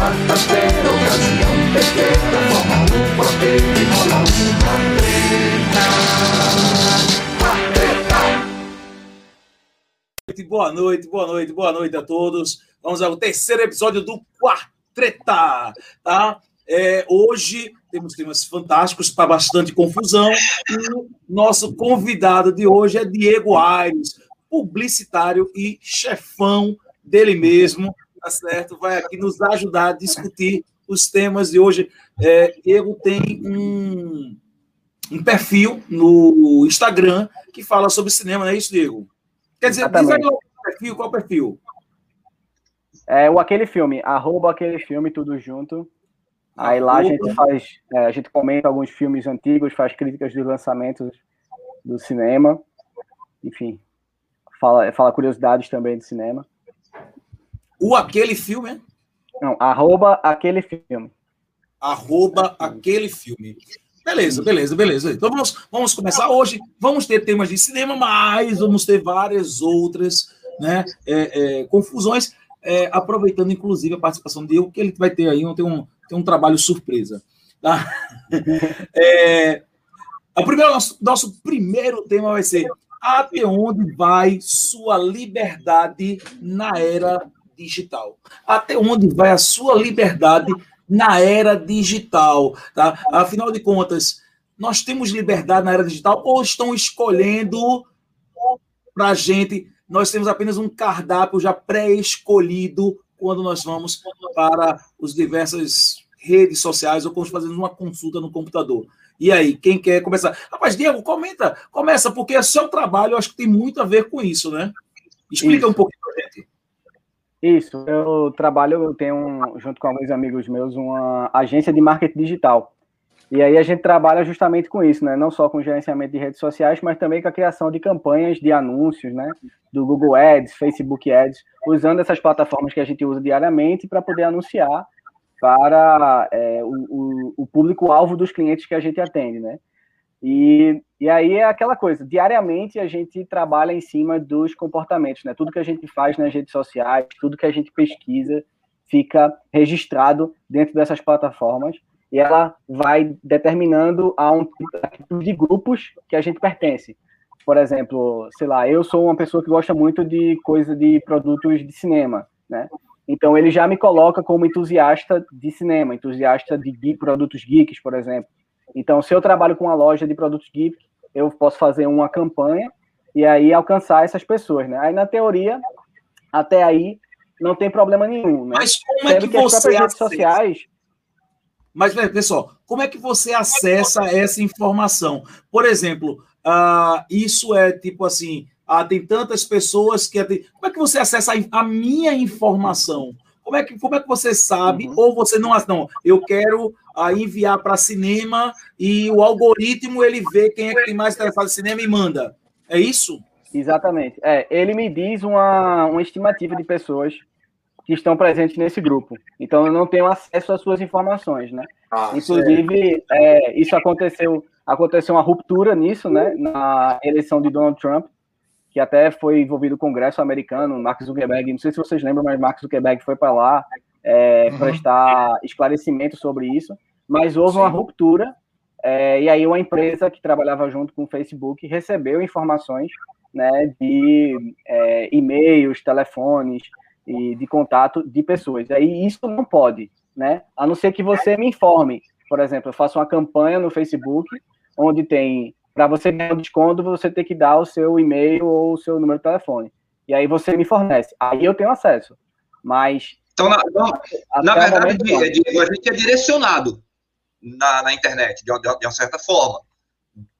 quarta-feira, ocasião pequena, forma um quarteto e rola uma treta. Boa noite, boa noite, boa noite a todos. Vamos ao terceiro episódio do Quartreta, tá? É, hoje temos temas fantásticos para bastante confusão. E o nosso convidado de hoje é Diego Aires, publicitário e chefão dele mesmo, tá certo? Vai aqui nos ajudar a discutir os temas de hoje. É, Diego tem um, um perfil no Instagram que fala sobre cinema, não é isso, Diego? Quer dizer, diz aí o perfil, qual o perfil? É o aquele filme, arroba aquele filme, tudo junto. Aí lá a gente faz, é, a gente comenta alguns filmes antigos, faz críticas dos lançamentos do cinema, enfim, fala, fala curiosidades também do cinema. O aquele filme, é? Não, arroba aquele filme. Arroba aquele filme. Beleza, beleza, beleza. Então vamos, vamos começar hoje. Vamos ter temas de cinema, mas vamos ter várias outras né, é, é, confusões, é, aproveitando inclusive a participação dele, que ele vai ter aí tem um, tem um trabalho surpresa. Tá? É, o primeiro, nosso, nosso primeiro tema vai ser até onde vai sua liberdade na era digital? Até onde vai a sua liberdade na era digital? Tá? Afinal de contas, nós temos liberdade na era digital ou estão escolhendo para a gente? Nós temos apenas um cardápio já pré-escolhido quando nós vamos para os diversas redes sociais ou quando fazemos uma consulta no computador. E aí, quem quer começar? Rapaz, Diego, comenta, começa, porque é seu trabalho, eu acho que tem muito a ver com isso, né? Explica isso. um pouquinho. Isso, eu trabalho, eu tenho, junto com alguns amigos meus, uma agência de marketing digital. E aí a gente trabalha justamente com isso, né? Não só com gerenciamento de redes sociais, mas também com a criação de campanhas de anúncios, né? Do Google Ads, Facebook Ads, usando essas plataformas que a gente usa diariamente para poder anunciar para é, o, o, o público-alvo dos clientes que a gente atende, né? E, e aí é aquela coisa, diariamente a gente trabalha em cima dos comportamentos, né? Tudo que a gente faz nas redes sociais, tudo que a gente pesquisa fica registrado dentro dessas plataformas e ela vai determinando a um tipo de grupos que a gente pertence. Por exemplo, sei lá, eu sou uma pessoa que gosta muito de coisa de produtos de cinema, né? Então ele já me coloca como entusiasta de cinema, entusiasta de geek, produtos geeks, por exemplo. Então, se eu trabalho com uma loja de produtos geek, eu posso fazer uma campanha e aí alcançar essas pessoas, né? Aí na teoria, até aí não tem problema nenhum, né? Mas como é que, que você redes sociais mas, pessoal, como é que você acessa essa informação? Por exemplo, uh, isso é tipo assim: uh, tem tantas pessoas que. Como é que você acessa a, minha informação? Como é que, como é que você sabe? Uhum. Ou você não. Não, eu quero uh, enviar para cinema e o algoritmo ele vê quem é que tem mais interessado em cinema e manda. É isso? Exatamente. É, ele me diz uma, uma estimativa de pessoas que estão presentes nesse grupo. Então, eu não tenho acesso às suas informações, né? Ah, Inclusive, é, isso aconteceu, aconteceu uma ruptura nisso, né? Na eleição de Donald Trump, que até foi envolvido o Congresso americano, Mark Zuckerberg, não sei se vocês lembram, mas Mark Zuckerberg foi para lá é, uhum. prestar esclarecimento sobre isso, mas houve Sim. uma ruptura, é, e aí uma empresa que trabalhava junto com o Facebook recebeu informações né, de é, e-mails, telefones, e de contato de pessoas. Aí isso não pode, né? A não ser que você me informe. Por exemplo, eu faço uma campanha no Facebook onde tem para você ganhar um desconto, você tem que dar o seu e-mail ou o seu número de telefone. E aí você me fornece. Aí eu tenho acesso. Mas. Então, na, na verdade, Diego, a gente é direcionado na, na internet, de, de, de, uma certa forma.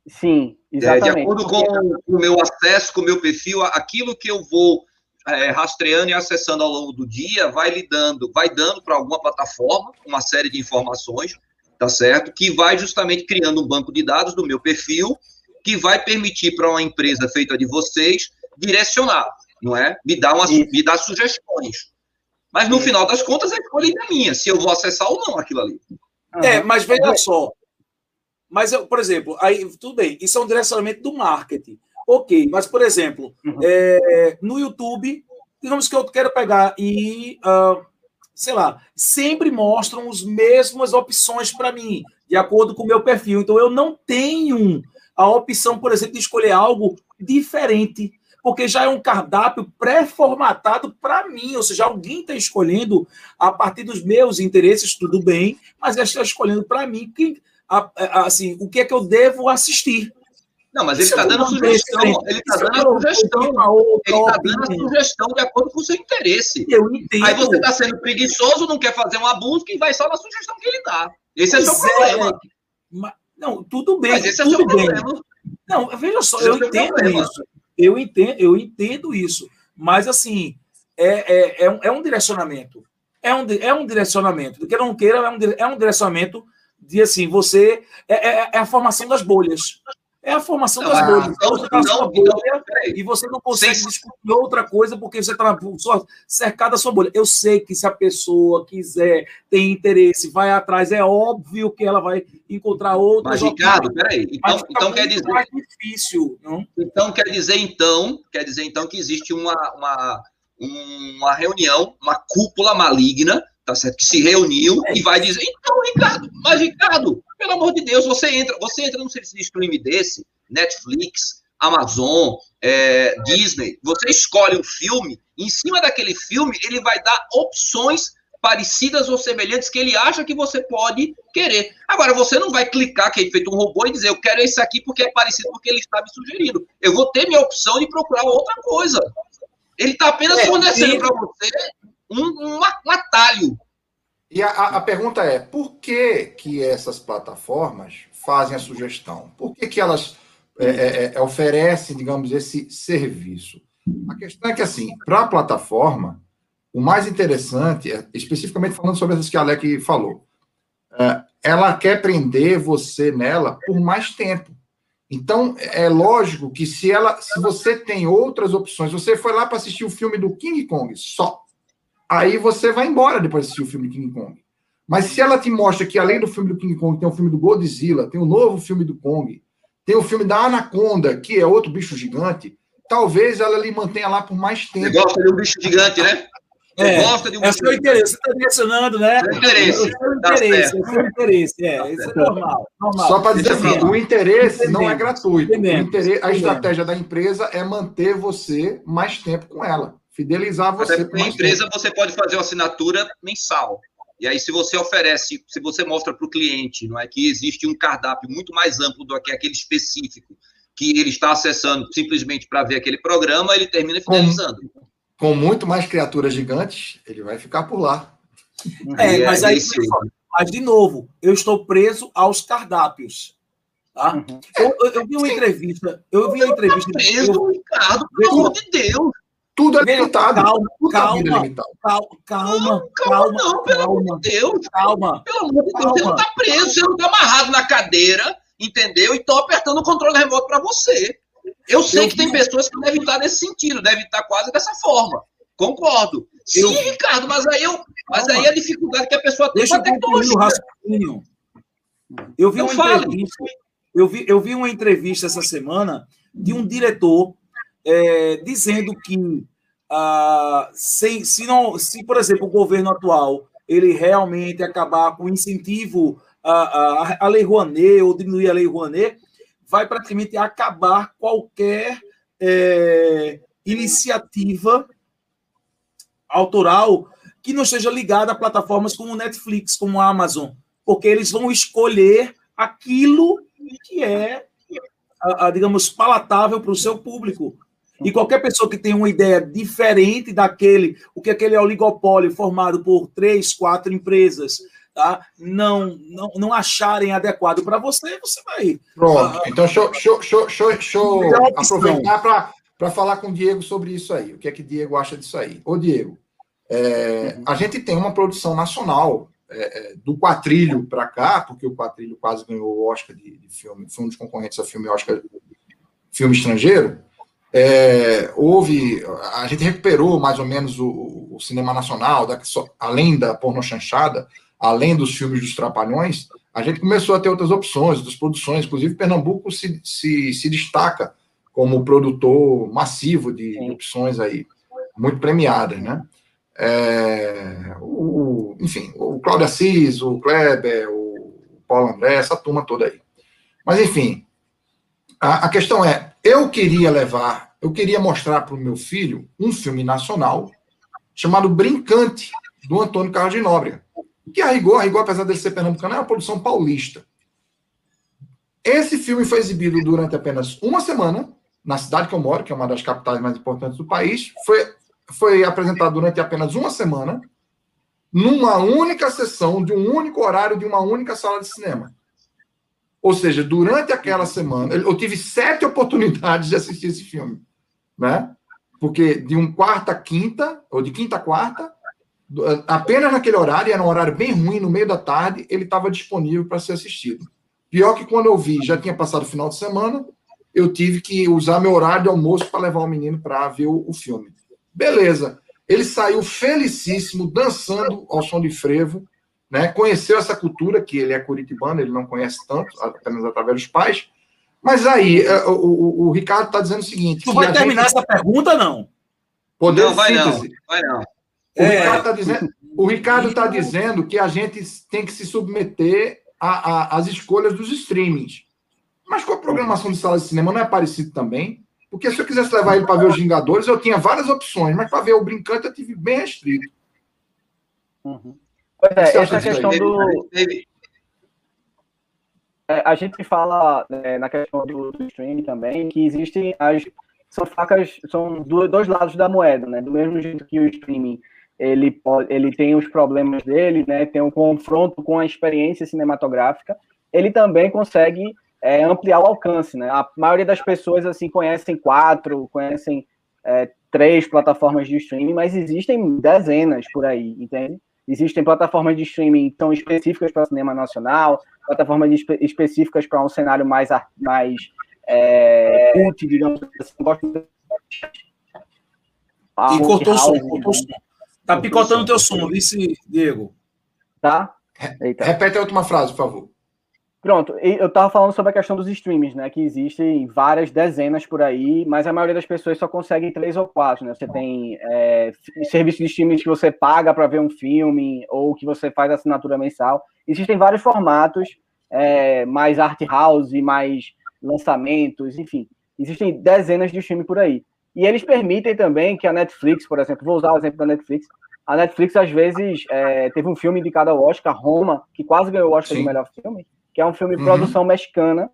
Sim, exatamente. É, de acordo com o meu acesso, com o meu perfil, aquilo que eu vou é, rastreando e acessando ao longo do dia, vai lhe dando, vai dando para alguma plataforma uma série de informações, tá certo? Que vai justamente criando um banco de dados do meu perfil, que vai permitir para uma empresa feita de vocês direcionar, não é? Me dar, uma, me dar sugestões. Mas no final das contas, a escolha é minha, se eu vou acessar ou não aquilo ali. É, mas veja só. Mas, eu, por exemplo, aí, tudo bem, isso é um direcionamento do marketing. Ok, mas, por exemplo, uhum. é, no YouTube, digamos que eu quero pegar e uh, sei lá, sempre mostram as mesmas opções para mim, de acordo com o meu perfil. Então, eu não tenho a opção, por exemplo, de escolher algo diferente, porque já é um cardápio pré-formatado para mim, ou seja, alguém está escolhendo a partir dos meus interesses, tudo bem, mas está escolhendo para mim que, assim, o que é que eu devo assistir. Não, mas ele está dando sugestão. Ele está dando a sugestão. Ele está dando a sugestão de acordo com o seu interesse. Eu entendo. Aí você está sendo preguiçoso, não quer fazer uma busca e vai só na sugestão que ele dá. Esse é o seu problema. Mas, não, tudo bem. Mas esse é o seu bem. problema. Não, veja só, eu entendo problema. isso. Eu entendo, eu entendo isso. Mas, assim, é, é, é, um, é um direcionamento. É um, é um direcionamento. Do que não queira, é um, é um direcionamento de, assim, você... É, é, é a formação das bolhas. É a formação das ah, bolhas. Então, você está então, bolha então, e você não consegue discutir outra coisa porque você está cercado da sua bolha. Eu sei que se a pessoa quiser, tem interesse, vai atrás, é óbvio que ela vai encontrar outras. Mas, Ricardo, peraí. Então, então quer dizer. Mais difícil, não? Então quer dizer, então, quer dizer, então, que existe uma, uma, uma reunião, uma cúpula maligna tá certo? Que se reuniu e vai dizer, então, Ricardo, mas Ricardo, pelo amor de Deus, você entra, você entra num serviço de streaming desse, Netflix, Amazon, é, Disney, você escolhe um filme, em cima daquele filme, ele vai dar opções parecidas ou semelhantes que ele acha que você pode querer. Agora, você não vai clicar, que é feito um robô, e dizer, eu quero esse aqui porque é parecido porque ele está me sugerindo. Eu vou ter minha opção de procurar outra coisa. Ele está apenas é, fornecendo para você um, um, atalho. E a, a, pergunta é, por que que essas plataformas fazem a sugestão? Por que que elas é, é, é, oferecem, digamos, esse serviço? A questão é que, assim, para a plataforma, o mais interessante, é, especificamente falando sobre essas que a Alec falou, é, ela quer prender você nela por mais tempo. Então, é lógico que se ela, se você tem outras opções, você foi lá para assistir o filme do King Kong só, aí você vai embora depois de assistir o filme do King Kong. Mas se ela te mostra que além do filme do King Kong tem o filme do Godzilla, tem o novo filme do Kong, tem o filme da Anaconda, que é outro bicho gigante, talvez ela lhe mantenha lá por mais tempo. Você gosta de um bicho gigante, né? É, gosta de um é seu interesse, você está direcionando, né? É interesse. É seu interesse, é seu interesse, é, isso é normal. normal. Só para dizer assim, o interesse não é gratuito. O interesse, a estratégia da empresa é manter você mais tempo com ela fidelizar você. Até empresa tempo. você pode fazer uma assinatura mensal. E aí, se você oferece, se você mostra para o cliente, não é que existe um cardápio muito mais amplo do que aquele específico que ele está acessando simplesmente para ver aquele programa, ele termina fidelizando. Com, com, muito mais criaturas gigantes, ele vai ficar por lá. É, mas aí, mas de novo, eu estou preso aos cardápios. Tá? Uhum. Eu, eu, eu, vi uma entrevista. Eu vi uma entrevista. Preso, eu, Ricardo, pelo amor de Deus. Tudo é limitado. Calma, Tudo calma, é limitado. calma, calma, calma, não, pelo calma, amor de Deus. Calma. Pelo amor de Deus, calma. você não está preso, você não está amarrado na cadeira, entendeu? E estou apertando o controle remoto para você. Eu sei eu que vi. tem pessoas que devem estar nesse sentido, devem estar quase dessa forma. Concordo. Sim, eu... Ricardo, mas aí, eu, mas aí a dificuldade que a pessoa tem com a tecnologia. Eu vi, uma entrevista, eu, vi, eu vi uma entrevista essa semana de um diretor é, dizendo que ah, se, se, não, se, por exemplo, o governo atual ele realmente acabar com o incentivo à, à, Lei Rouanet ou diminuir a Lei Rouanet, vai praticamente acabar qualquer é, iniciativa autoral que não esteja ligada a plataformas como Netflix, como a Amazon, porque eles vão escolher aquilo que é, digamos, palatável para o seu público. E qualquer pessoa que tenha uma ideia diferente daquele, o que aquele oligopólio formado por três, quatro empresas, tá? não, não, não acharem adequado para você, você vai. Pronto. Uh, então, deixa, deixa, deixa, deixa eu aproveitar para falar com o Diego sobre isso aí. O que é que Diego acha disso aí? Ô, Diego, é, uhum. a gente tem uma produção nacional é, é do quatrilho para cá, porque o quatrilho quase ganhou o Oscar de, de filme, foi um dos concorrentes a filme Oscar filme estrangeiro. É, houve, a gente recuperou mais ou menos o, o cinema nacional, da, além da porno chanchada, além dos filmes dos Trapalhões, a gente começou a ter outras opções, outras produções, inclusive Pernambuco se, se, se destaca como produtor massivo de, de opções aí, muito premiadas, né? é, o, enfim, o Cláudio Assis, o Kleber, o Paulo André, essa turma toda aí. Mas, enfim, a, a questão é, eu queria levar, eu queria mostrar para o meu filho um filme nacional chamado Brincante, do Antônio Carlos de Nóbrega, que a rigor, a rigor, apesar dele ser pernambucano, é uma produção paulista. Esse filme foi exibido durante apenas uma semana, na cidade que eu moro, que é uma das capitais mais importantes do país. Foi, foi apresentado durante apenas uma semana, numa única sessão, de um único horário, de uma única sala de cinema. Ou seja, durante aquela semana, eu tive sete oportunidades de assistir esse filme, né? Porque de um quarta a quinta, ou de quinta a quarta, apenas naquele horário, era um horário bem ruim, no meio da tarde, ele estava disponível para ser assistido. Pior que quando eu vi, já tinha passado o final de semana, eu tive que usar meu horário de almoço para levar o menino para ver o, o, filme. Beleza. Ele saiu felicíssimo, dançando ao som de frevo, né? Conheceu essa cultura, que ele é curitibano, ele não conhece tanto, apenas através dos pais. Mas aí, é, o, o, o Ricardo está dizendo o seguinte. Tu vai terminar gente... essa pergunta, não? Poder não, vai síntese. não. Vai não. O é... Ricardo está dizendo, o Ricardo tá dizendo que a gente tem que se submeter às escolhas dos streamings. Mas com a programação de sala de cinema não é parecido também? Porque se eu quisesse levar ele para ver os Vingadores, eu tinha várias opções, mas para ver o Brincante eu tive bem restrito. Uhum. Pois é, essa questão do. É, a gente fala é, na questão do, do, streaming também que existem as. São facas, são dois lados da moeda, né? Do mesmo jeito que o streaming ele, pode, ele tem os problemas dele, né? Tem um confronto com a experiência cinematográfica, ele também consegue é, ampliar o alcance, né? A maioria das pessoas assim conhecem quatro, conhecem é, três plataformas de streaming, mas existem dezenas por aí, entende? Existem plataformas de streaming tão específicas para o cinema nacional, plataformas espe específicas para um cenário mais mais é, cult, digamos assim. Gosto ah, e cortou o som, cortou o som. Tá picotando o teu som, vice, Diego. Tá? Eita. Repete a última frase, por favor. Pronto, eu estava falando sobre a questão dos streams, né? Que existem várias dezenas por aí, mas a maioria das pessoas só consegue três ou quatro, né? Você tem é, serviço de streaming que você paga para ver um filme, ou que você faz assinatura mensal. Existem vários formatos, é, mais art house, mais lançamentos, enfim. Existem dezenas de streams por aí. E eles permitem também que a Netflix, por exemplo, vou usar o exemplo da Netflix, a Netflix às vezes é, teve um filme indicado ao Oscar, Roma, que quase ganhou o Oscar Sim. de melhor filme que é um filme de uhum. produção mexicana,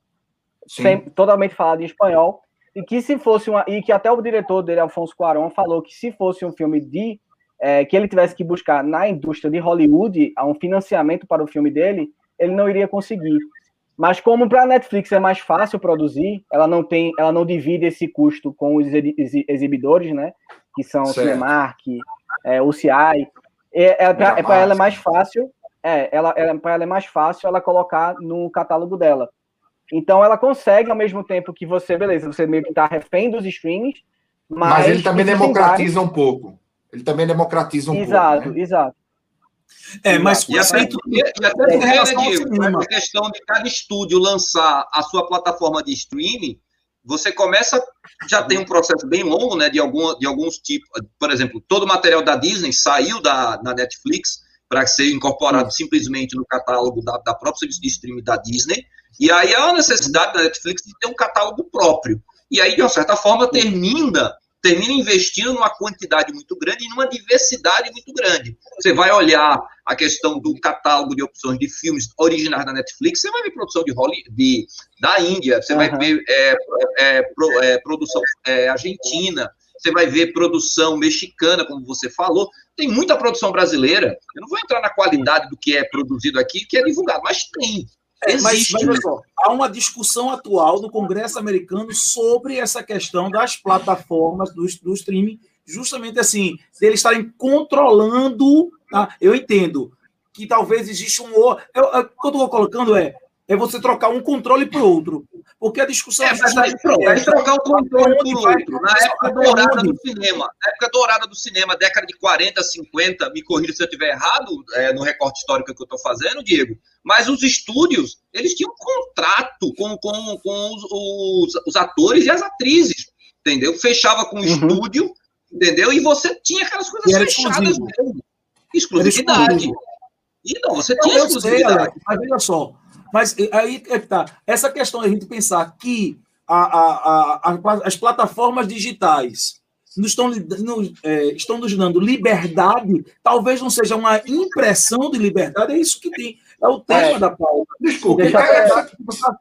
sem, totalmente falado em espanhol, e que se fosse uma, e que até o diretor dele, Alfonso Cuarón, falou que se fosse um filme de é, que ele tivesse que buscar na indústria de Hollywood um financiamento para o filme dele, ele não iria conseguir. Mas como para a Netflix é mais fácil produzir, ela não tem, ela não divide esse custo com os exibidores, né? Que são o Cinemark, é, o CI. É, é para é ela é mais fácil é, ela, ela para ela é mais fácil ela colocar no catálogo dela. Então ela consegue ao mesmo tempo que você, beleza, você meio que está refém dos streams, mas, mas ele também democratiza vários... um pouco. Ele também democratiza um exato, pouco. Né? Exato, É, mas e até, e, e até é, Diego, a questão de cada estúdio lançar a sua plataforma de streaming, você começa, já tem um processo bem longo, né, de, algum, de alguns tipos, por exemplo, todo o material da Disney saiu da, da Netflix, para ser incorporado simplesmente no catálogo da, da própria serviço de streaming da Disney. E aí há a necessidade da Netflix de ter um catálogo próprio. E aí, de uma certa forma, termina termina investindo numa quantidade muito grande e numa diversidade muito grande. Você vai olhar a questão do catálogo de opções de filmes originais da Netflix, você vai ver produção de, Holly, de da Índia, você uhum. vai ver é, é, pro, é, produção é, argentina, você vai ver produção mexicana, como você falou. Tem muita produção brasileira. Eu não vou entrar na qualidade do que é produzido aqui, que é divulgado, mas tem. É. Mas, mas só, há uma discussão atual no Congresso americano sobre essa questão das plataformas do, do streaming, justamente assim, de eles estarem controlando. Tá? Eu entendo que talvez exista um. Eu, eu, o que eu estou colocando é é você trocar um controle por outro. Porque a discussão é, mas aí, pronto, é, trocar o controle por outro. Na época dourada do cinema, na época dourada do cinema, década de 40, 50, me corrija se eu estiver errado é, no recorte histórico que eu estou fazendo, Diego, mas os estúdios, eles tinham um contrato com, com, com os, os, os atores e as atrizes, entendeu? Fechava com o uhum. estúdio, Entendeu? E você tinha aquelas coisas fechadas mesmo. Exclusividade. E não, você tinha sei, exclusividade. Alex, mas veja só. Mas aí é que tá. Essa questão de a gente pensar que a- a- a- as plataformas digitais nos estão, nos, eh, estão nos dando liberdade, talvez não seja uma impressão de liberdade, é isso que tem. É o tema É. da pauta. Desculpe, Deixa é, é- eu- é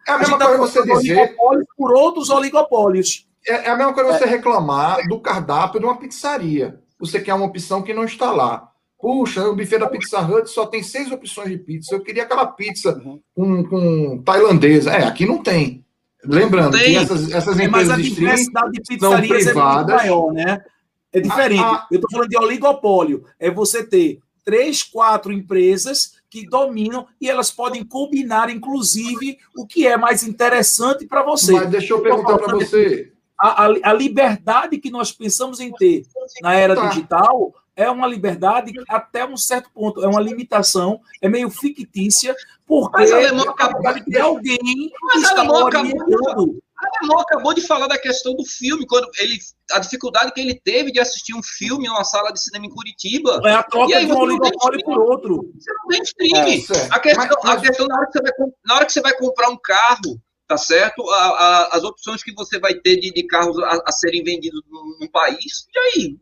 a A mesma tá coisa você dizer, por outros oligopólios. é, é a mesma coisa você reclamar do cardápio de uma pizzaria. Você quer uma opção que não está lá. Puxa, o buffet da Pizza Hut só tem seis opções de pizza. Eu queria aquela pizza Uhum. com, com tailandesa. É, aqui não tem. Lembrando Não que tem. essas, essas É, mas a empresas de streaming diversidade de pizzarias é muito privadas. maior, né? É diferente. Ah, ah. Eu estou falando de oligopólio. É você ter três, quatro empresas que dominam e elas podem combinar, inclusive, o que é mais interessante para você. Mas deixa eu perguntar para você. A, a- a liberdade que nós pensamos em ter na era Tá. digital é uma liberdade que, até um certo ponto, é uma limitação, é meio fictícia, porque Mas, Alemão, é a vontade de alguém Mas, está Alemão, acabou Alemão acabou de falar da questão do filme, quando ele, a dificuldade que ele teve de assistir um filme numa sala de cinema em Curitiba. É a troca aí de um oligopólio por outro. Você não tem stream. É, a questão, Mas- mas- a questão na, hora que você vai, na hora que você vai comprar um carro, tá certo? A- a- as opções que você vai ter de, de carros a, a serem vendidos num país. E aí?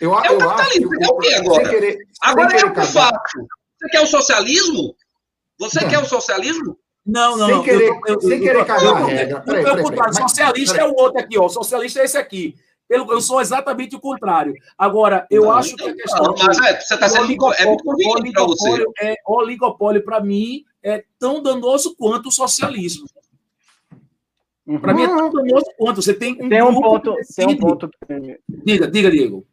Eu, É o eu acho capitalismo, que é o quê agora? Sem querer, sem Agora é o casar- fato. Você quer o socialismo? Você Não. quer o socialismo? Não, não, Sem não. querer- eu, eu, sem eu, querer eu, cagar eu, a eu, regra. eu, Peraí, eu, peraí, contrário. peraí. Socialista Peraí. é o outro aqui, ó. O Socialista é esse aqui. Eu, eu sou exatamente o contrário. Agora, eu Não, acho que a questão. Não, mas é, você está sendo é muito conveniente para você. oligopólio, é, oligopólio para mim, é tão danoso quanto o socialismo. Uhum. Para mim é tão danoso quanto. Você tem um, Tem um ponto, que tem um ponto que Diga, diga, Diego.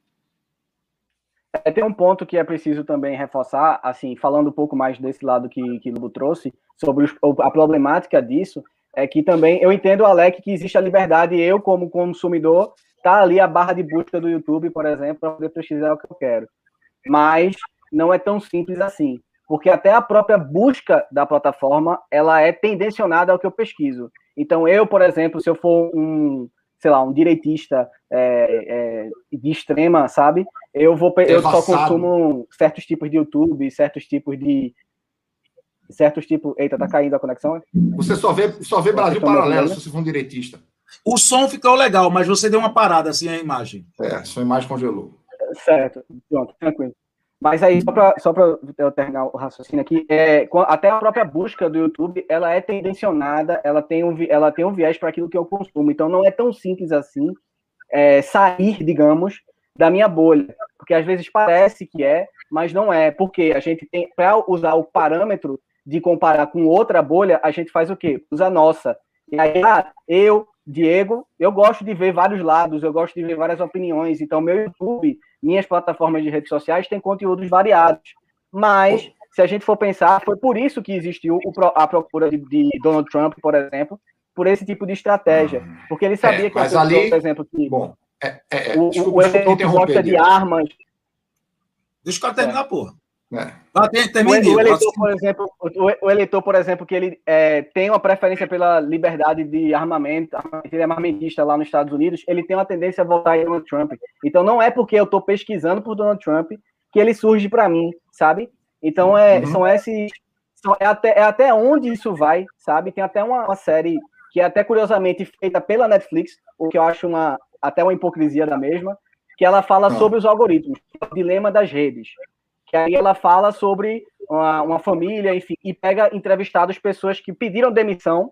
É, tem um ponto que é preciso também reforçar, assim, falando um pouco mais desse lado que, que Lubo trouxe, sobre os- a problemática disso, é que também eu entendo, Alec, que existe a liberdade, eu, como consumidor, tá ali a barra de busca do YouTube, por exemplo, para poder pesquisar o que eu quero. Mas não é tão simples assim, porque até a própria busca da plataforma, ela é tendencionada ao que eu pesquiso. Então, eu, por exemplo, se eu for um, sei lá, um direitista é, é, de extrema, sabe? Eu vou eu só consumo certos tipos de YouTube, certos tipos de certos tipos. Eita, tá caindo a conexão? Você só vê, só vê Brasil estão me paralelo ouvindo? se você for um direitista. O som ficou legal, mas você deu uma parada assim a imagem. É, sua imagem congelou. Certo, pronto, tranquilo. Mas aí, só para só eu terminar o raciocínio aqui, é, até a própria busca do YouTube, ela é tendencionada, ela tem um, ela tem um viés para aquilo que eu consumo. Então, não é tão simples assim é, sair, digamos, da minha bolha. Porque às vezes parece que é, mas não é. Porque a gente tem, para usar o parâmetro de comparar com outra bolha, a gente faz o quê? Usa a nossa. E aí, ah, eu, Diego, eu gosto de ver vários lados, eu gosto de ver várias opiniões. Então, meu YouTube, minhas plataformas de redes sociais têm conteúdos variados. Mas, se a gente for pensar, foi por isso que existiu a procura de, de Donald Trump, por exemplo, por esse tipo de estratégia. Porque ele sabia É, que, pessoa, ali- por exemplo, que Bom, é, é, é, o, desculpa, o desculpa gosta de armas, Deixa o cara terminar, porra. É. Ah, tem, O, termine, o Diego. eleitor, por exemplo, o, o eleitor, por exemplo, que ele é, tem uma preferência pela liberdade de armamento, ele é armamentista lá nos Estados Unidos, ele tem uma tendência a votar em Donald Trump. Então não é porque eu estou pesquisando por Donald Trump que ele surge para mim, sabe? Então é, Uhum. são esses, são, é, até, é até onde isso vai, sabe? Tem até uma, uma série que é até curiosamente feita pela Netflix, o que eu acho uma até uma hipocrisia da mesma, que ela fala Ah. sobre os algoritmos, o dilema das redes que aí ela fala sobre uma, uma família, enfim, e pega entrevistados pessoas que pediram demissão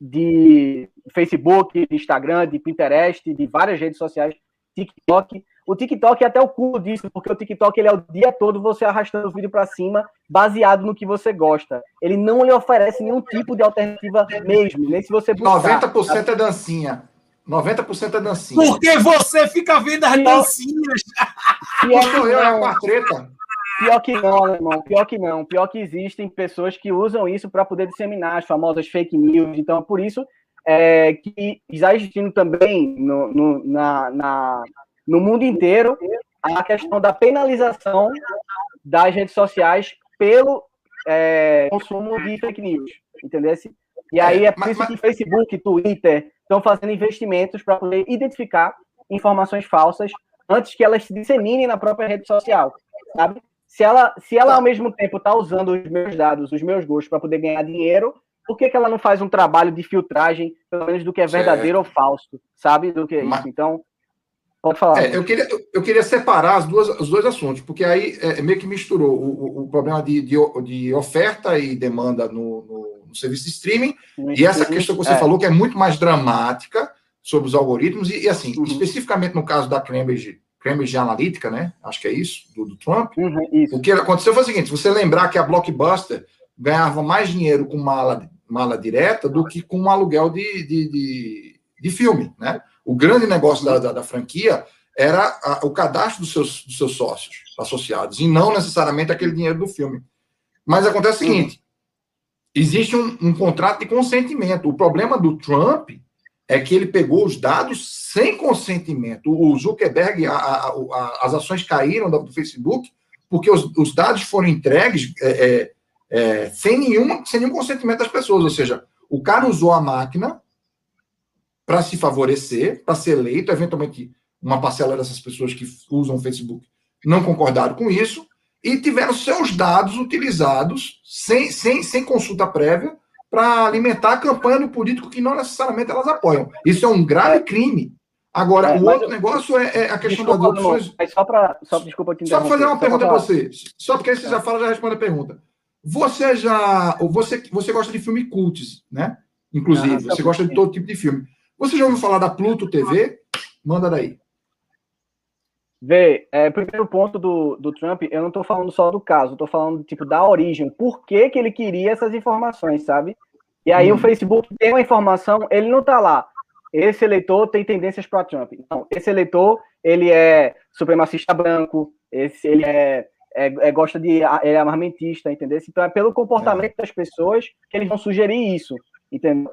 de Facebook, de Instagram, de Pinterest, de várias redes sociais, TikTok. O TikTok é até o culo disso, porque o TikTok ele é o dia todo você arrastando o vídeo para cima, baseado no que você gosta. Ele não lhe oferece nenhum tipo de alternativa mesmo, nem se você buscar. 90% é dancinha. 90% é dancinha. Porque você fica vendo as dancinhas. Sou que eu, é a não. Pior que não, irmão. Pior que não. Pior que existem pessoas que usam isso para poder disseminar as famosas fake news. Então, por isso é, que está existindo também no, no, na, na- no mundo inteiro a questão da penalização das redes sociais pelo é, consumo de fake news. Entendeu? E aí é por Mas- isso mas- que Facebook, Twitter estão fazendo investimentos para poder identificar informações falsas antes que elas se disseminem na própria rede social, sabe? Se ela, se ela ao mesmo tempo está usando os meus dados, os meus gostos para poder ganhar dinheiro, por que, que ela não faz um trabalho de filtragem, pelo menos do que é verdadeiro certo. ou falso, sabe? Do que é Mas... isso. Então, pode falar. É, eu, queria, eu queria separar as duas, os dois assuntos, porque aí é, meio que misturou o, o problema de, de, de, oferta e demanda no, no, no serviço de streaming, e essa questão que você é. falou, que é muito mais dramática sobre os algoritmos, e, e assim, uhum. especificamente no caso da Cambridge Cambridge Analytica, né? Acho que é isso, do, do Trump. Uhum, isso. O que aconteceu foi o seguinte: se você lembrar que a Blockbuster ganhava mais dinheiro com mala, mala direta do que com um aluguel de, de, de, de filme, né? O grande negócio da, da, da franquia era a, o cadastro dos seus, dos seus sócios associados, e não necessariamente aquele dinheiro do filme. Mas acontece o seguinte: existe um, um contrato de consentimento. O problema do Trump é que ele pegou os dados sem consentimento. O Zuckerberg, a, a, a, as ações caíram do Facebook porque os, os dados foram entregues é, é, é, sem, nenhuma, sem nenhum consentimento das pessoas. Ou seja, o cara usou a máquina para se favorecer, para ser eleito. Eventualmente, uma parcela dessas pessoas que usam o Facebook não concordaram com isso e tiveram seus dados utilizados sem, sem, sem consulta prévia para alimentar a campanha do político que não necessariamente elas apoiam. Isso é um grave crime. Agora, é, o outro eu, negócio é, é, a questão desculpa, das opções. Não, só para. Só, desculpa te Só para fazer uma pergunta para você. Só porque você já fala, já responde a pergunta. Você já. Você, você gosta de filme cults, né? Inclusive, ah, você gosta de todo tipo de filme. Você já ouviu falar da Pluto TV? Manda daí. Vê, é, primeiro ponto do, do Trump, eu não estou falando só do caso, estou falando tipo da origem, por que, que ele queria essas informações, sabe? E aí hum. o Facebook tem uma informação, ele não está lá. Esse eleitor tem tendências para Trump. Não, esse eleitor ele é supremacista branco, esse ele é, é, é gosta de ele é armamentista, entendeu? Então é pelo comportamento é. das pessoas que eles vão sugerir isso, entendeu?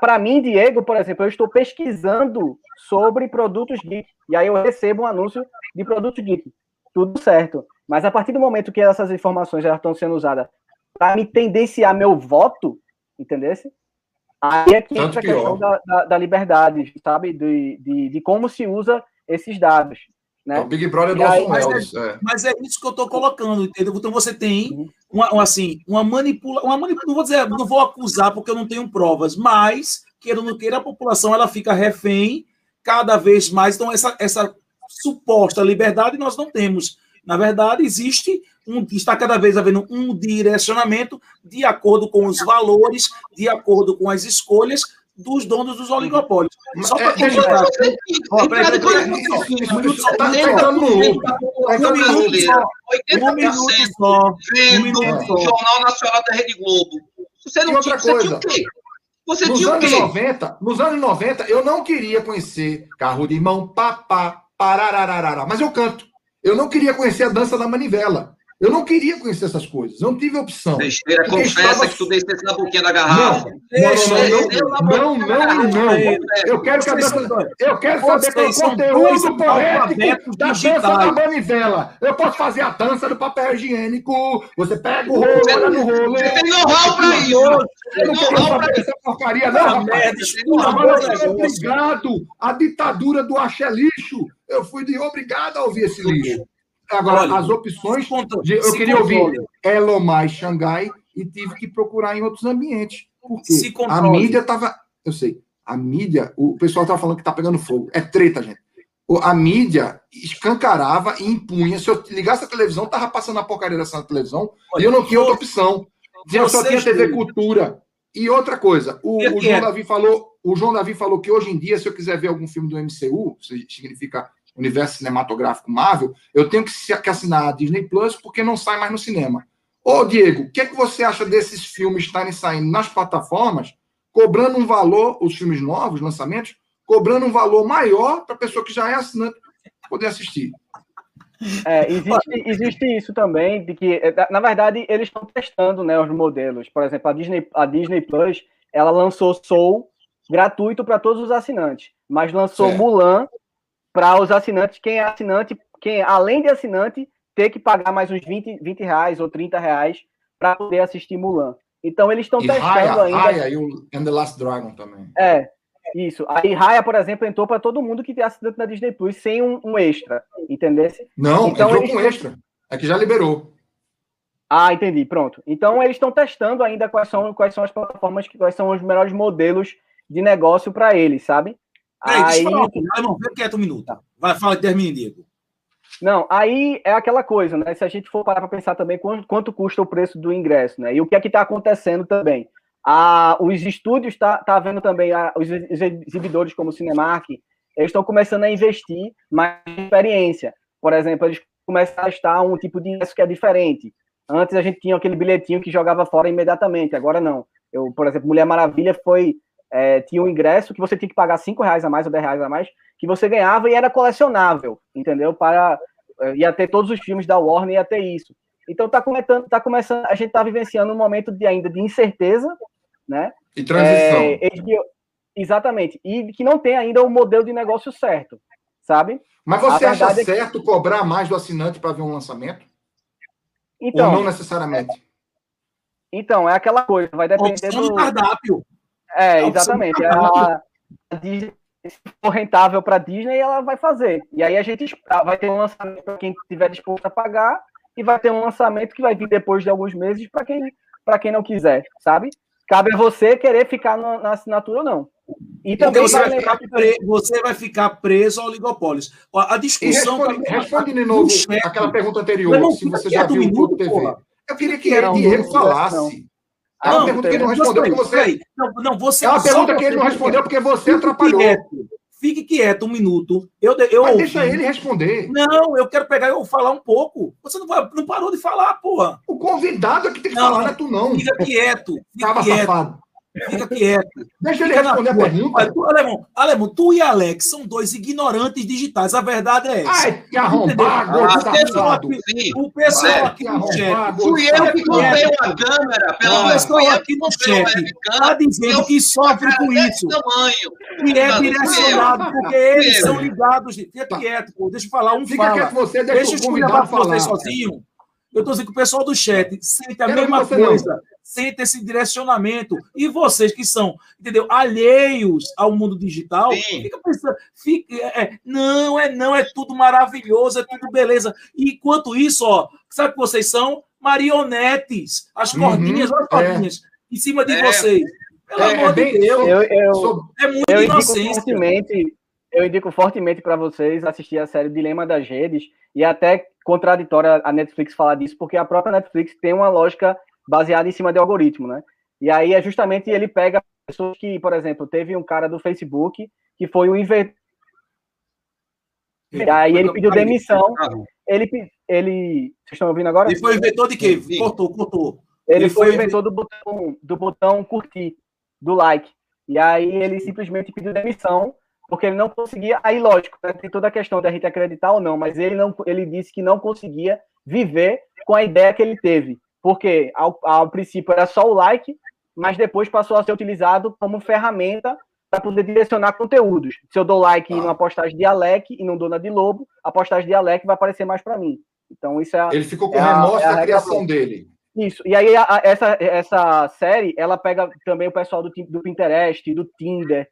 Para mim, Diego, por exemplo, eu estou pesquisando sobre produtos geek. E aí eu recebo um anúncio de produto geek. Tudo certo. Mas a partir do momento que essas informações já estão sendo usadas para me tendenciar meu voto, entendeu? Aí é que Tanto entra a questão da, da, da, liberdade, sabe? De, de, de, como se usa esses dados. Né? É o Big Brother do aí, mas, é, é. mas é isso que eu estou colocando, entendeu? Então você tem uhum. uma, uma, assim, uma manipula, uma manipula, não vou dizer, não vou acusar porque eu não tenho provas, mas queira ou não queira, a população ela fica refém cada vez mais. Então, essa, essa suposta liberdade nós não temos. Na verdade, existe um, está cada vez havendo um direcionamento de acordo com os valores, de acordo com as escolhas dos donos dos oligopólios. Só para completar. Um minuto só. Um minuto só. Jornal Nacional da Rede Globo. Você não tinha, você tinha o quê? Você nos tinha anos o quê? 90, nos anos 90, eu não queria conhecer carro de mão, papá, pararararara, mas eu canto. Eu não queria conhecer a dança da manivela. Eu não queria conhecer essas coisas, eu não tive opção. Besteira, confessa estava... que tu descesse na boquinha da garrafa. Não, não, não, não, não, Eu quero dança... Eu quero saber qual é o conteúdo poético da dança da manivela. Eu posso fazer a dança do papel higiênico. Você pega o rolo, olha no rolo. Você tem know-how pra isso. Eu não quero saber essa porcaria, não, rapaz. Agora eu sou obrigado. A ditadura do axé lixo. Eu fui de obrigado a ouvir esse lixo. Agora, Olha, as opções. De, eu queria controle. ouvir Elomai Xangai e tive que procurar em outros ambientes. Porque a mídia estava. Eu sei, a mídia, o pessoal estava falando que está pegando fogo. É treta, gente. A mídia escancarava e impunha. Se eu ligasse a televisão, estava passando a porcaria dessa televisão Olha, e eu não tinha outra opção. Eu só tinha TV Cultura. E outra coisa, o, o João Davi falou, o João Davi falou que hoje em dia, se eu quiser ver algum filme do MCU, significa universo cinematográfico Marvel, eu tenho que assinar a Disney Plus porque não sai mais no cinema. Ô, Diego, o que, é que você acha desses filmes estarem saindo nas plataformas, cobrando um valor, os filmes novos, lançamentos, cobrando um valor maior para a pessoa que já é assinante poder assistir? É, existe, existe, isso também, de que, é, na verdade, eles estão testando né, os modelos. Por exemplo, a Disney, a Disney Plus, ela lançou Soul gratuito para todos os assinantes, mas lançou Mulan para os assinantes, quem é assinante, quem além de assinante, ter que pagar mais uns 20, 20 reais ou 30 reais para poder assistir Mulan. Então eles estão testando Raya, ainda. Raya e o And the Last Dragon também. É. Isso. Aí Raya, por exemplo, entrou para todo mundo que tem assinante na Disney Plus sem um, um extra, entendeu? Não, Então, entrou eles- com extra. É que já liberou. Ah, entendi, pronto. Então eles estão testando ainda quais são, quais são as plataformas, que- quais são os melhores modelos de negócio para eles, sabe? Peraí, deixa eu Aí, falar uma coisa. Fica quieto um minuto. Vai, fala e termine, Diego. não, aí é aquela coisa, né? Se a gente for parar para pensar também quanto, quanto custa o preço do ingresso, né? E o que é que está acontecendo também? Ah, os estúdios tá, tá vendo também ah, os ex- exibidores como o Cinemark, eles estão começando a investir mais experiência. Por exemplo, eles começam a testar um tipo de ingresso que é diferente. Antes a gente tinha aquele bilhetinho que jogava fora imediatamente, agora não. Eu, por exemplo, Mulher Maravilha foi é, tinha um ingresso que você tinha que pagar 5 reais a mais ou 10 reais a mais, que você ganhava e era colecionável, entendeu? Para eh, ia ter todos os filmes da Warner, ia ter isso. Então tá começando, tá começando, a gente tá vivenciando um momento de ainda de incerteza, né? E transição. É, HBO exatamente. E que não tem ainda o modelo de negócio certo, sabe? Mas você acha é que- certo cobrar mais do assinante para ver um lançamento? Ou Então, não necessariamente? então é aquela coisa, vai depender Opção do cardápio. É, opção exatamente. do A, a Disney, se for rentável para a Disney, ela vai fazer. E aí a gente vai ter um lançamento para quem estiver disposto a pagar e vai ter um lançamento que vai vir depois de alguns meses para quem, para quem não quiser, sabe? Cabe a você querer ficar na, na assinatura ou não. E Então também você vai ficar pre- você vai ficar preso ao oligopólio. Ó, A E discussão. responde, pra- responde de novo aquela pergunta anterior, se você já um viu o minuto, TV. Eu queria que um Diego minuto, falasse. É uma Não, pergunta que ele não respondeu porque você. Não, não, você É uma pergunta que ele não respondeu porque você atrapalhou. quieto. Fique quieto um minuto. Eu, eu Mas deixa ele responder. Não, eu quero pegar e falar um pouco. Você não, vai, não parou de falar, porra. O convidado é que tem que Não, falar, não é tu não. Fica quieto. Fica Tava quieto. safado. Fica quieto. Deixa ele responder a pergunta. Tu, alemão, alemão, tu e Alex são dois ignorantes digitais. A verdade é essa. Ai, que arrombar, Ah, gordo o pessoal aqui, no chat. Fui eu que comprei uma câmera, pelo O menos. pessoal aqui no chat está dizendo que sofre com isso. Que é direcionado, porque eles são ligados. Fica Tá. quieto, pô. Deixa eu falar, um Fica fala. quieto você, Deixa deixa eu você falar. sozinho. Eu tô dizendo que o pessoal do chat sente a Quero mesma coisa, sente esse direcionamento. E vocês que são, entendeu, alheios ao mundo digital, Sim. fica pensando, fica, é, é, não, é não, é tudo maravilhoso, é tudo beleza. E enquanto isso, ó, sabe o que vocês são? Marionetes. As Uhum, cordinhas, olha as é. cordinhas em cima de É. vocês. Pelo É, amor é de Deus, Eu, eu, Sou- é muita eu indico inocência. fortemente, eu indico fortemente para vocês assistir a série Dilema das Redes e até contraditória a Netflix falar disso, porque a própria Netflix tem uma lógica baseada em cima de algoritmo, né? E aí é justamente ele pega pessoas que, por exemplo, teve um cara do Facebook que foi o inventor. E aí ele pediu demissão. Ele, ele, vocês estão ouvindo agora? Ele foi inventor de quê? Cortou, cortou. Ele, Ele foi foi- o inventor do botão, do botão curtir, do like. E aí ele simplesmente pediu demissão, porque ele não conseguia. Aí, lógico, né, tem toda a questão da gente acreditar ou não, mas ele não ele disse que não conseguia viver com a ideia que ele teve. Porque ao, ao princípio era só o like, mas depois passou a ser utilizado como ferramenta para poder direcionar conteúdos. Se eu dou like Ah. numa postagem de Alec e não dou na de Lobo, a postagem de Alec vai aparecer mais para mim. Então, isso é, Ele ficou com É a- remorso é da criação dele. isso. E aí, a- a- essa, essa série, ela pega também o pessoal do, do Pinterest, do Tinder,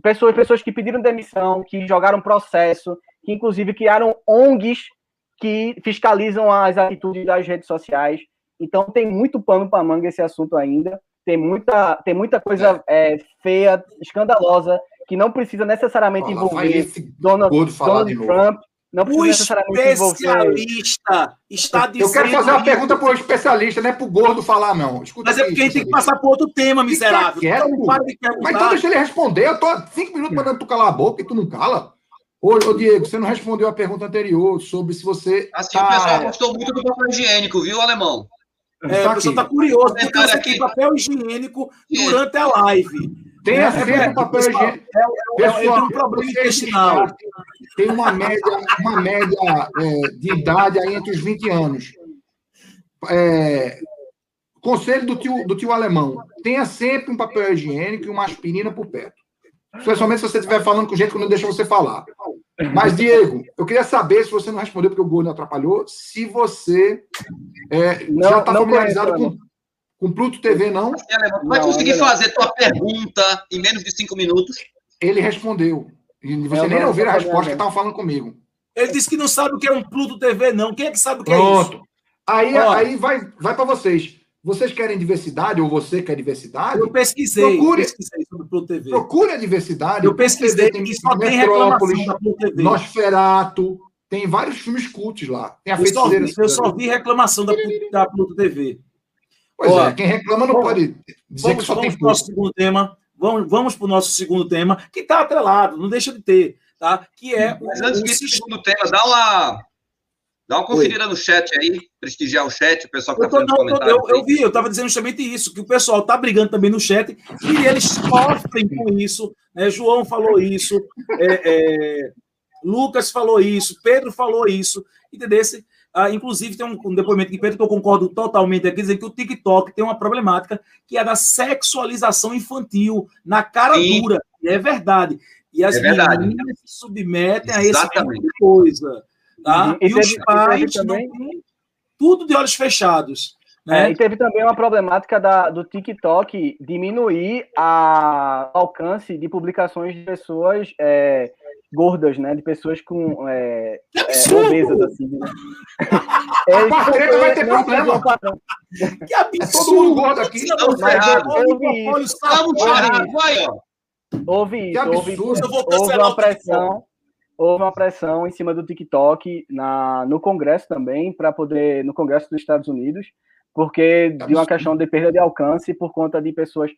pessoas, pessoas que pediram demissão, que jogaram processo, que inclusive criaram ONGs que fiscalizam as atitudes das redes sociais. Então, tem muito pano para manga esse assunto ainda. Tem muita, tem muita coisa é, feia, escandalosa, que não precisa necessariamente vai envolver Donald, Donald de novo. Não precisa O necessariamente especialista está dizendo. Eu quero fazer uma pergunta para o especialista, não é para o gordo falar, não. Escuta Mas é porque a gente tem que passar para outro tema, miserável. quieto. Então não para de Mas então deixa ele responder. Eu tô há cinco minutos mandando tu calar a boca e tu não cala. Ô, ô, Diego, você não respondeu a pergunta anterior sobre se você. Assim, o pessoal gostou muito do papel higiênico, viu, alemão? É, Tá o pessoal está curioso, porque Detalhe você aqui. tem papel higiênico durante a live. Tenha É, sempre é, o papel pessoal, higiênico. É, é, é, Pessoal, tem um problema intestinal. Tem uma média, uma média é, de idade aí entre os 20 anos. É, conselho do tio, do tio alemão: tenha sempre um papel higiênico e uma aspirina por perto. Especialmente se você estiver falando com gente que não deixa você falar. Mas, Diego, eu queria saber se você não respondeu, porque o Gordo atrapalhou, se você é, Não- já está familiarizado conheço, com, com Pluto TV, não? Tu vai conseguir não. fazer tua pergunta em menos de cinco minutos? Ele respondeu. E você Eu nem ouviu a resposta que estavam falando comigo. Ele disse que não sabe o que é um Pluto TV, não. Quem é que sabe o que é isso? Pronto. Aí, Ó. aí vai, vai para vocês. Vocês querem diversidade, ou você quer diversidade? Eu pesquisei, Procure- pesquisei sobre o Pluto TV. Procure a diversidade. Eu pesquisei Tem e só tem reclamação da Pluto TV. Nosferato. Tem vários filmes cultos lá. Tem a Eu só, vi, eu só vi reclamação da, Pluto- da Pluto TV. Pois Ó, é, quem reclama não vamos- pode dizer Vamos, que só vamos tem para o nosso culto. segundo tema. Vamos, vamos para o nosso segundo tema, que está atrelado, não deixa de ter, tá? Que é Mas antes o sistema. segundo tema, dá uma, dá uma conferida no chat aí, prestigiar o chat, o pessoal que está fazendo não, comentários. eu, eu vi, eu estava dizendo justamente isso, que o pessoal está brigando também no chat e eles sofrem com isso. Né? João falou isso, é, é, Lucas falou isso, Pedro falou isso, entendeu? Ah, inclusive, tem um, um depoimento de Pedro que eu concordo totalmente aqui, dizendo que o TikTok tem uma problemática que é da sexualização infantil, na cara Sim. dura. E é verdade. E as É verdade. meninas se submetem a esse tipo Exatamente. de coisa. Tá? E E, os teve pais também- não têm tudo de olhos fechados. Né? É, e teve também uma problemática da, do TikTok diminuir a o alcance de publicações de pessoas é, gordas, né? De pessoas com é, Que é, absurdo! obesas, assim. Né? Eles- parceiro vai ter não problema. o padrão. Que absurdo! É todo mundo gordo aqui. Estamos mas errados. é um Eu vi monopólio isso. safado. Estamos errados, aí, ó. Houve isso, houve, houve uma o pressão, houve uma pressão em cima do TikTok na, no Congresso também, para poder, no Congresso dos Estados Unidos, porque de uma questão de perda de alcance por conta de pessoas,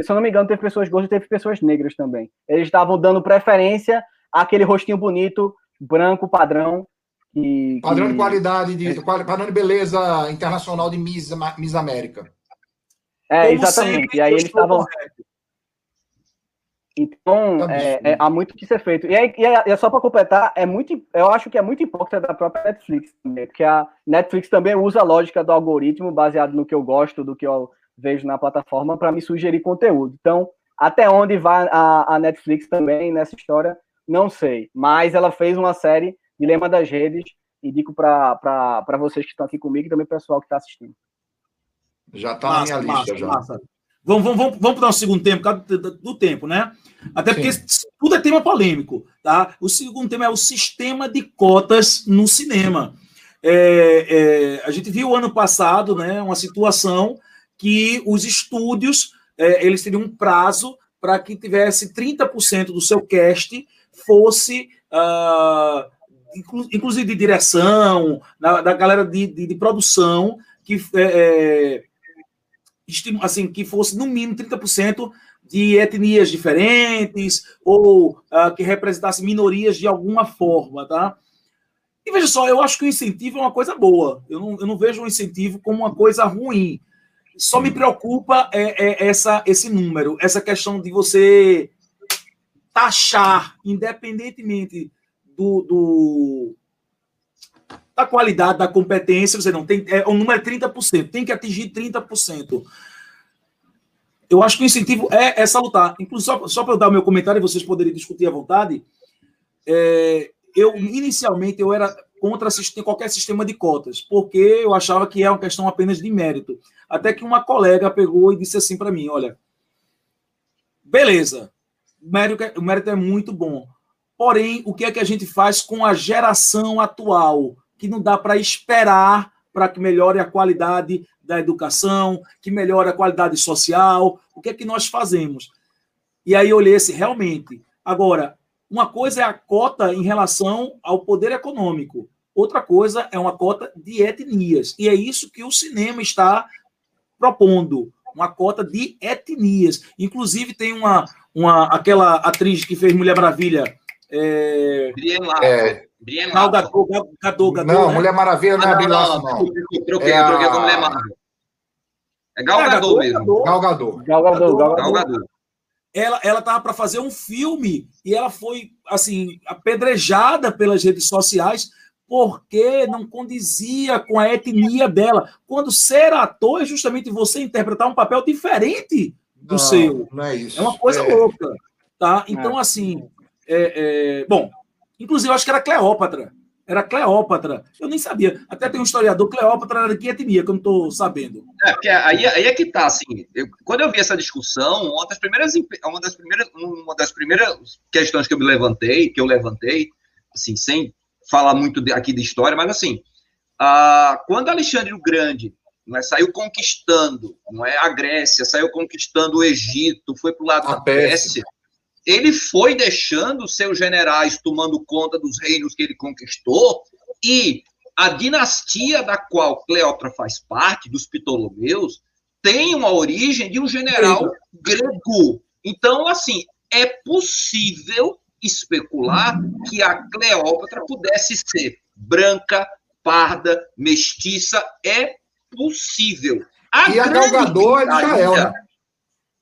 se eu não me engano, teve pessoas gordas e teve pessoas negras também. Eles estavam dando preferência àquele rostinho bonito, branco, padrão. Que, Padrão que- de qualidade, de, quali- padrão de beleza internacional de Miss, Miss América. É, Como exatamente. sempre, e aí eu eles estou estavam. Então, Absurdo. é, é, há muito que ser feito. E, aí, e é, e é só para completar, é muito, eu acho que é muito importante da própria Netflix também, porque a Netflix também usa a lógica do algoritmo baseado no que eu gosto, do que eu vejo na plataforma, para me sugerir conteúdo. Então, até onde vai a, a Netflix também nessa história, não sei. Mas ela fez uma série, Dilema das Redes, indico para vocês que estão aqui comigo e também para o pessoal que está assistindo. Já está na minha lista. massa, já. massa. Vamos, vamos, vamos, vamos para o segundo tempo, por causa do tempo, né? Até porque tudo é tema polêmico, tá? O segundo tema é o sistema de cotas no cinema. É, é, a gente viu ano passado, né, uma situação que os estúdios é, eles teriam um prazo para que tivesse 30% do seu cast fosse ah, inclu- inclusive de direção, da, da galera de, de, de produção, que é, é, assim, que fosse no mínimo 30% de etnias diferentes ou ah, que representasse minorias de alguma forma, tá? E veja só, eu acho que o incentivo é uma coisa boa. Eu não, eu não vejo o incentivo como uma coisa ruim. Só me preocupa é, é essa, esse número, essa questão de você taxar, independentemente do, do- da qualidade, da competência, você não tem. É, o número é 30%, tem que atingir 30%. Eu acho que o incentivo é, é salutar. Inclusive, só, só para eu dar o meu comentário e vocês poderem discutir à vontade, é, eu inicialmente eu era contra sistema, qualquer sistema de cotas, porque eu achava que é uma questão apenas de mérito. Até que uma colega pegou e disse assim para mim: olha, beleza, mérito, é- o mérito é muito bom. Porém, o que é que a gente faz com a geração atual? Que não dá para esperar para que melhore a qualidade da educação, que melhore a qualidade social. O que é que nós fazemos? E aí eu olhei assim, realmente. Agora, uma coisa é a cota em relação ao poder econômico, outra coisa é uma cota de etnias. E é isso que o cinema está propondo, uma cota de etnias. Inclusive, tem uma, uma aquela atriz que fez Mulher Maravilha, é, Brienne lá. É, Brienne Gal lá. Gadot, Gal Gadot, Gadot, não, né? Mulher Maravilha não é Ah, Brie não, Larson, não, troquei, É eu troquei com Mulher Marvel. É Gal É, Gadot mesmo. Gadot. Gal Gadot. Gal Gadot, Gal Gadot. Gadot. ela ela estava para fazer um filme e ela foi assim apedrejada pelas redes sociais porque não condizia com a etnia dela. Quando ser ator é justamente você interpretar um papel diferente do Não, seu. Não é isso. É uma coisa É, louca, tá? Então assim, é, é, bom, inclusive eu acho que era Cleópatra. era Cleópatra. Eu nem sabia. Até tem um historiador, Cleópatra era de que etnia, que eu não estou sabendo. É, porque aí, aí é que tá, assim, eu, quando eu vi essa discussão, uma das primeiras, uma das primeiras, uma das primeiras questões que eu me levantei, que eu levantei, assim, sem falar muito de, aqui de história, mas assim, ah, quando Alexandre o Grande não é, saiu conquistando não é, a Grécia, saiu conquistando o Egito, foi para o lado a da Pérsia, ele foi deixando seus generais tomando conta dos reinos que ele conquistou e a dinastia da qual Cleópatra faz parte, dos Ptolomeus, tem uma origem de um general grego. Então, assim, é possível especular que a Cleópatra pudesse ser branca, parda, mestiça, é possível. A e a Galgador é de Israel, né?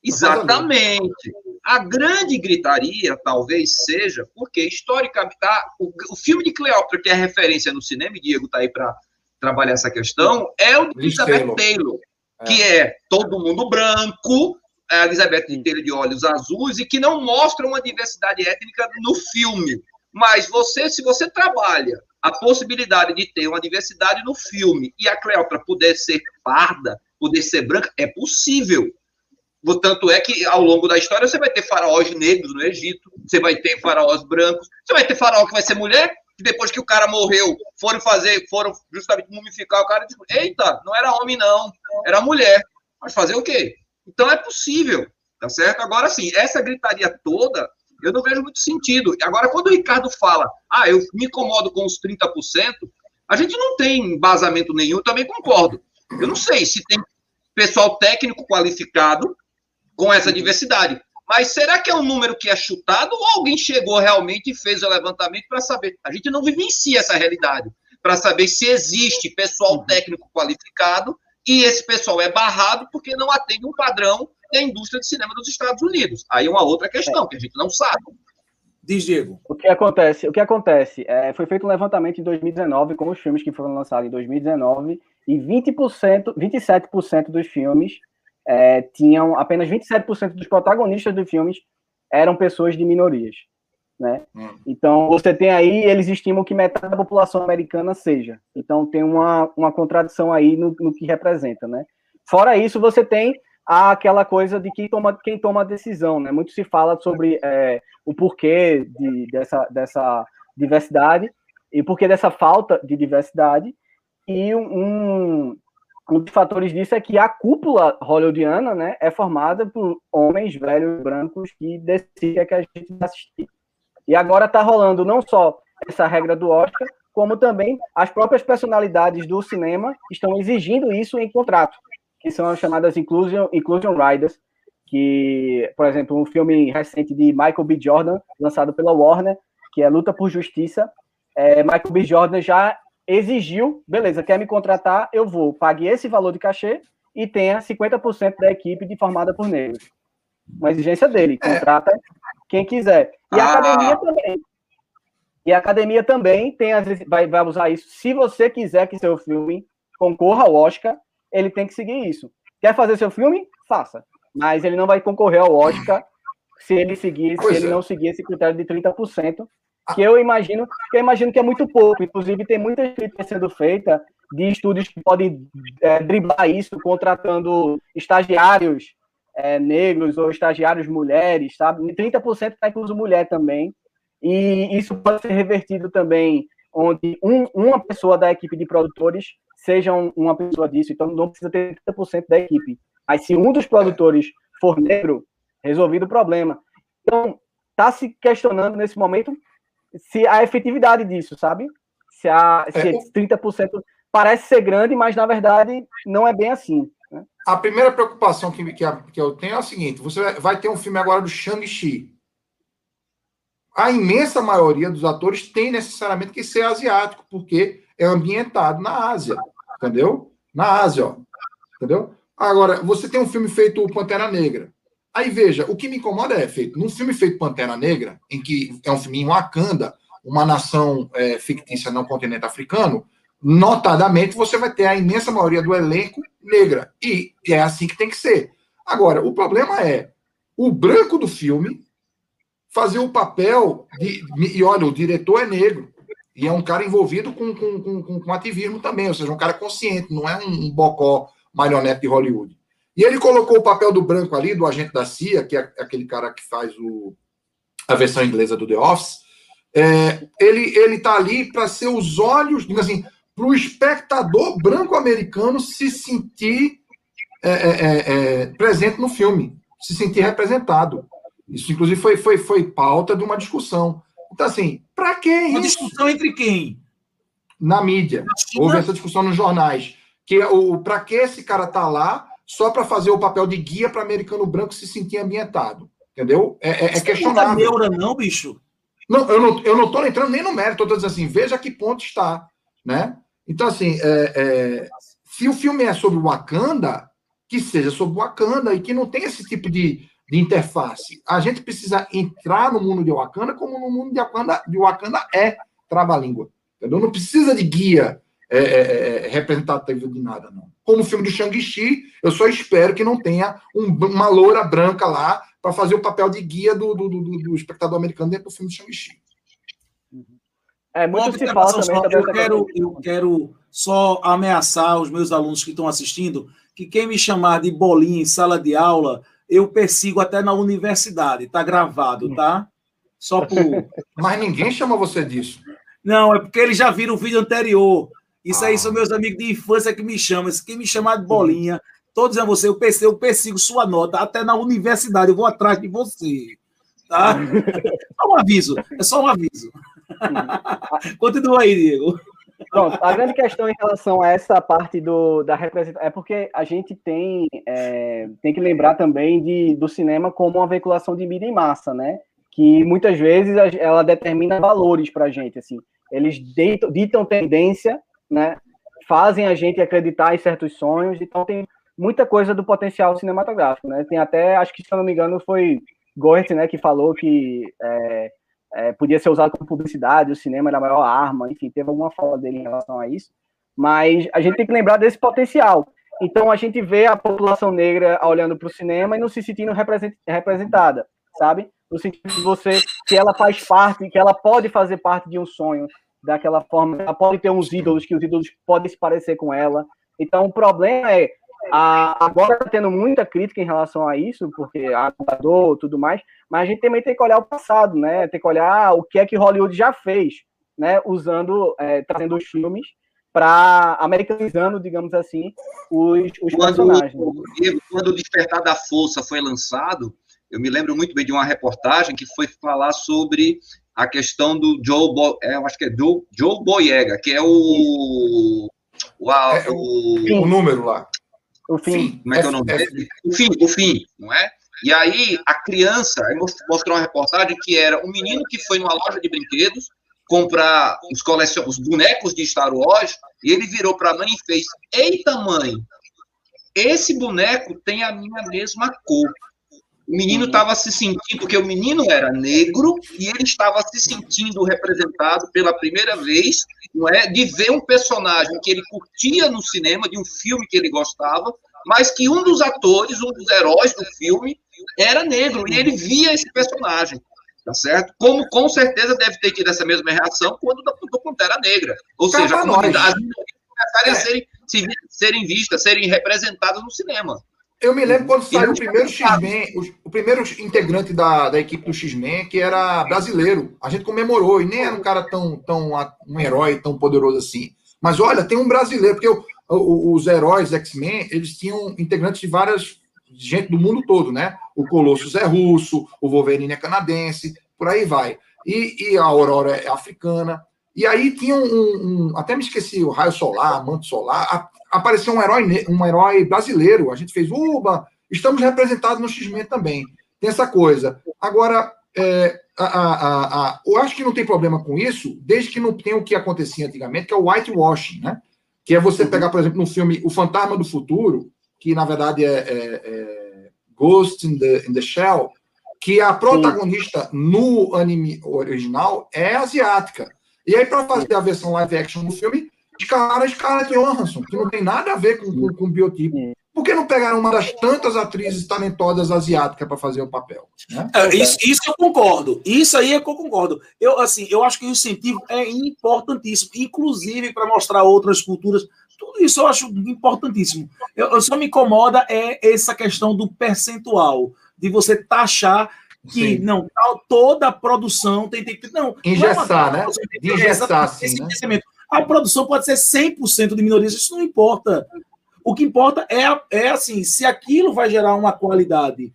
Exatamente. A grande gritaria talvez seja porque, historicamente, tá, o, o, filme de Cleópatra, que é referência no cinema, e Diego está aí para trabalhar essa questão, é o de Elizabeth Taylor, Taylor é. que é todo mundo branco, a Elizabeth Taylor de olhos azuis, e que não mostra uma diversidade étnica no filme. Mas você, se você trabalha a possibilidade de ter uma diversidade no filme e a Cleópatra poder ser parda, poder ser branca, é possível. Tanto é que ao longo da história você vai ter faraós negros no Egito, você vai ter faraós brancos, você vai ter faraó que vai ser mulher, que depois que o cara morreu, foram fazer, foram justamente mumificar o cara e disse, eita, não era homem não, era mulher. Mas fazer o quê? Então é possível, tá certo? Agora sim, essa gritaria toda, eu não vejo muito sentido. Agora, quando o Ricardo fala, ah, eu me incomodo com os 30%, a gente não tem embasamento nenhum, também concordo. Eu não sei se tem pessoal técnico qualificado com essa diversidade. Mas será que é um número que é chutado ou alguém chegou realmente e fez o levantamento para saber? A gente não vivencia essa realidade para saber se existe pessoal uhum. técnico qualificado e esse pessoal é barrado porque não atende um padrão da indústria de cinema dos Estados Unidos. Aí é uma outra questão que a gente não sabe. Diz, Diego. O que acontece? O que acontece? É, foi feito um levantamento em 2019 com os filmes que foram lançados em 2019 e 20%, 27% dos filmes é, tinham apenas 27% dos protagonistas dos filmes eram pessoas de minorias. Né? Hum. Então, você tem aí, eles estimam que metade da população americana seja. Então, tem uma, uma contradição aí no, no que representa. Né? Fora isso, você tem aquela coisa de quem toma, quem toma a decisão. Né? Muito se fala sobre é, o porquê de, dessa, dessa diversidade e porquê dessa falta de diversidade. E um, um dos fatores disso é que a cúpula hollywoodiana né, é formada por homens velhos, brancos, que decidem que a gente vai assistir. E agora está rolando não só essa regra do Oscar, como também as próprias personalidades do cinema estão exigindo isso em contrato, que são as chamadas Inclusion, inclusion Riders, que, por exemplo, um filme recente de Michael B. Jordan, lançado pela Warner, que é Luta por Justiça, é, Michael B. Jordan já exigiu, beleza, quer me contratar, eu vou, pague esse valor de cachê e tenha 50% da equipe de formada por negros. Uma exigência dele, é. contrata é. quem quiser. E a ah. academia também. E a academia também tem as, vai, vai usar isso. Se você quiser que seu filme concorra ao Oscar, ele tem que seguir isso. Quer fazer seu filme? Faça. Mas ele não vai concorrer ao Oscar se ele seguir, pois se ele é. não seguir esse critério de 30%, que eu imagino, que eu imagino que é muito pouco. Inclusive, tem muita crítica sendo feita de estúdios que podem é, driblar isso, contratando estagiários é, negros ou estagiários mulheres, sabe? 30% está incluso mulher também. E isso pode ser revertido também, onde um, uma pessoa da equipe de produtores seja um, uma pessoa disso. Então, não precisa ter 30% da equipe. Mas se um dos produtores for negro, resolvido o problema. Então, está se questionando nesse momento se a efetividade disso, sabe? Se, a, se é, 30% parece ser grande, mas na verdade não é bem assim. Né? A primeira preocupação que, que, que, eu tenho é a seguinte: você vai ter um filme agora do Shang-Chi. A imensa maioria dos atores tem necessariamente que ser asiático, porque é ambientado na Ásia, entendeu? Na Ásia, ó, entendeu? Agora, você tem um filme feito Pantera Negra. Aí veja, o que me incomoda é feito num filme feito Pantera Negra, em que é um filme em Wakanda, uma nação é, fictícia no continente africano, notadamente você vai ter a imensa maioria do elenco negra. E é assim que tem que ser. Agora, o problema é o branco do filme fazer o papel de. E olha, o diretor é negro. E é um cara envolvido com, com, com, com ativismo também, ou seja, um cara consciente, não é um, um bocó marionete de Hollywood. E ele colocou o papel do branco ali, do agente da CIA, que é aquele cara que faz o, a versão inglesa do The Office. É, ele ele está ali para ser os olhos, assim, para o espectador branco-americano se sentir é, é, é, é, presente no filme, se sentir representado. Isso, inclusive, foi, foi, foi pauta de uma discussão. Então, assim, para que isso? Uma discussão entre quem? Na mídia. Houve essa discussão nos jornais. Que o para que esse cara tá lá só para fazer o papel de guia para americano branco se sentir ambientado? Entendeu? É, é, é questionável. Não neura, não, bicho. Não, eu não, eu não tô entrando nem no mérito, eu tô dizendo assim, veja que ponto está, né? Então, assim, é, é, se o filme é sobre Wakanda, que seja sobre Wakanda e que não tenha esse tipo de, de interface. A gente precisa entrar no mundo de Wakanda como no mundo de Wakanda, de Wakanda é trava-língua. Entendeu? Não precisa de guia é, é, é, é representativo de nada, não. Como o filme do Shang-Chi, eu só espero que não tenha um, uma loura branca lá para fazer o papel de guia do, do, do, do, espectador americano dentro do filme do Shang-Chi. É, muito se fala também. Só, eu, quero, eu quero só ameaçar os meus alunos que estão assistindo que quem me chamar de bolinha em sala de aula, eu persigo até na universidade. Está gravado, tá? Só por. Mas ninguém chama você disso. Não, é porque eles já viram o vídeo anterior. Isso ah. aí são meus amigos de infância que me chamam. Quem me chamar de bolinha, todos dizendo você, eu persigo, eu persigo sua nota até na universidade. Eu vou atrás de você. Tá? só um aviso. É só um aviso. Continua aí, Diego. Pronto, a grande questão em relação a essa parte do, da representação é porque a gente tem, é, tem que lembrar também de, do cinema como uma veiculação de mídia em massa, né? Que muitas vezes ela determina valores para a gente, assim. Eles ditam, ditam tendência, né? Fazem a gente acreditar em certos sonhos, então tem muita coisa do potencial cinematográfico, né? Tem até, acho que se eu não me engano, foi Goethe, né, que falou que é, é, podia ser usado como publicidade, o cinema era a maior arma, enfim, teve alguma fala dele em relação a isso, mas a gente tem que lembrar desse potencial. Então a gente vê a população negra olhando para o cinema e não se sentindo representada, sabe? No sentido de você, que ela faz parte, que ela pode fazer parte de um sonho daquela forma, ela pode ter uns ídolos, que os ídolos podem se parecer com ela. Então o problema é a, agora está tendo muita crítica em relação a isso, porque a e tudo mais, mas a gente também tem que olhar o passado, né? Tem que olhar o que é que Hollywood já fez, né? Usando, é, trazendo os filmes para americanizando, digamos assim, os, os quando, personagens. Quando o Despertar da Força foi lançado, eu me lembro muito bem de uma reportagem que foi falar sobre a questão do Joe, Bo, é, eu acho que é Joe, Joe Boyega, que é o o, é, o, o número lá. O fim. Como é que é o nome dele? O fim, o fim, não é? E aí, a criança, mostrou uma reportagem que era um menino que foi numa loja de brinquedos comprar os, colecion... os bonecos de Star Wars e ele virou para a mãe e fez: Eita, mãe, esse boneco tem a minha mesma cor. O menino estava se sentindo, porque o menino era negro e ele estava se sentindo representado pela primeira vez, não é, de ver um personagem que ele curtia no cinema, de um filme que ele gostava, mas que um dos atores, um dos heróis do filme, era negro. E ele via esse personagem, tá certo? Como com certeza deve ter tido essa mesma reação quando do Pantera Negra, ou seja, as minorias começarem a serem, serem vistas, serem representadas no cinema. Eu me lembro quando saiu o primeiro X-Men, o, primeiro integrante da, da equipe do X-Men, que era brasileiro. A gente comemorou, e nem era um cara tão, tão um herói tão poderoso assim. Mas olha, tem um brasileiro, porque o, o, os heróis X-Men, eles tinham integrantes de várias gente do mundo todo, né? O Colossus é russo, o Wolverine é canadense, por aí vai. E, e a Aurora é africana. E aí tinha um, um, Até me esqueci, o raio solar, manto solar apareceu um herói, um herói brasileiro. A gente fez, uba, estamos representados no X-Men também. Tem essa coisa. Agora, é, a, a, a, eu acho que não tem problema com isso, desde que não tenha o que acontecia antigamente, que é o whitewashing, né? Que é você uhum. pegar, por exemplo, no filme O Fantasma do Futuro, que na verdade é, é, é Ghost in the, in the Shell, que a protagonista no anime original é asiática. E aí, para fazer a versão live action do filme, escalaram a Scarlett Johansson, que não tem nada a ver com, com, com biotipo. Por que não pegaram uma das tantas atrizes talentosas asiáticas para fazer o papel? Né? É, isso, isso eu concordo. Isso aí é que eu concordo. Eu, assim, eu acho que o incentivo é importantíssimo, inclusive para mostrar outras culturas. Tudo isso eu acho importantíssimo. Eu, eu só me incomoda é essa questão do percentual, de você taxar que Sim. não, toda a produção tem, tem que. Não, Engessar, não é né? uma- tem que De ter engessar, essa- assim, esse né? A produção pode ser 100% de minorias, isso não importa. O que importa é, é assim, se aquilo vai gerar uma qualidade.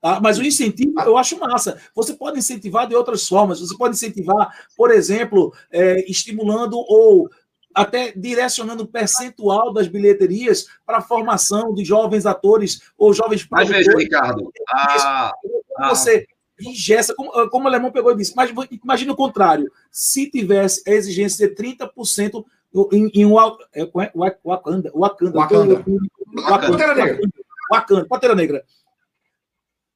tá? Mas o incentivo eu acho massa. Você pode incentivar de outras formas. Você pode incentivar, por exemplo, é, estimulando ou até direcionando o percentual das bilheterias para a formação de jovens atores ou jovens Mas veja. Ricardo, a, a- Você ingessa, como, como o alemão pegou e disse, mas imagina o contrário. Se tivesse a exigência de 30% em, em Wa- é, Wa- Wa- Wakanda, Wakanda, Wakanda. Wakanda, Pantera Negra. Wakanda, Pantera Negra.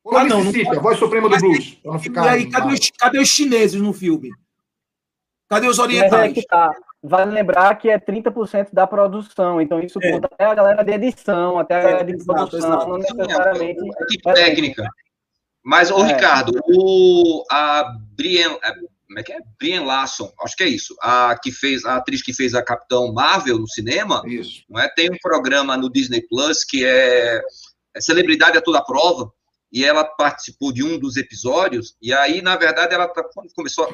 Ou Ah, não, não- a voz suprema do blues. Para não E ficar. aí, cadê os, cadê os chineses no filme? Cadê os é orientais? que tá. Vale lembrar que é 30% da produção, então isso É. conta até a galera de edição, até a galera de produção, exato. não necessariamente. equipe técnica. Mas, ô, É. Ricardo, o, a Brian, é, como é que é? Brian Larson, acho que é isso, a, que fez, a atriz que fez a Capitão Marvel no cinema, Isso. não é? tem um programa no Disney Plus que é, é Celebridade a Toda Prova, e ela participou de um dos episódios, e aí, na verdade, ela tá, quando começou,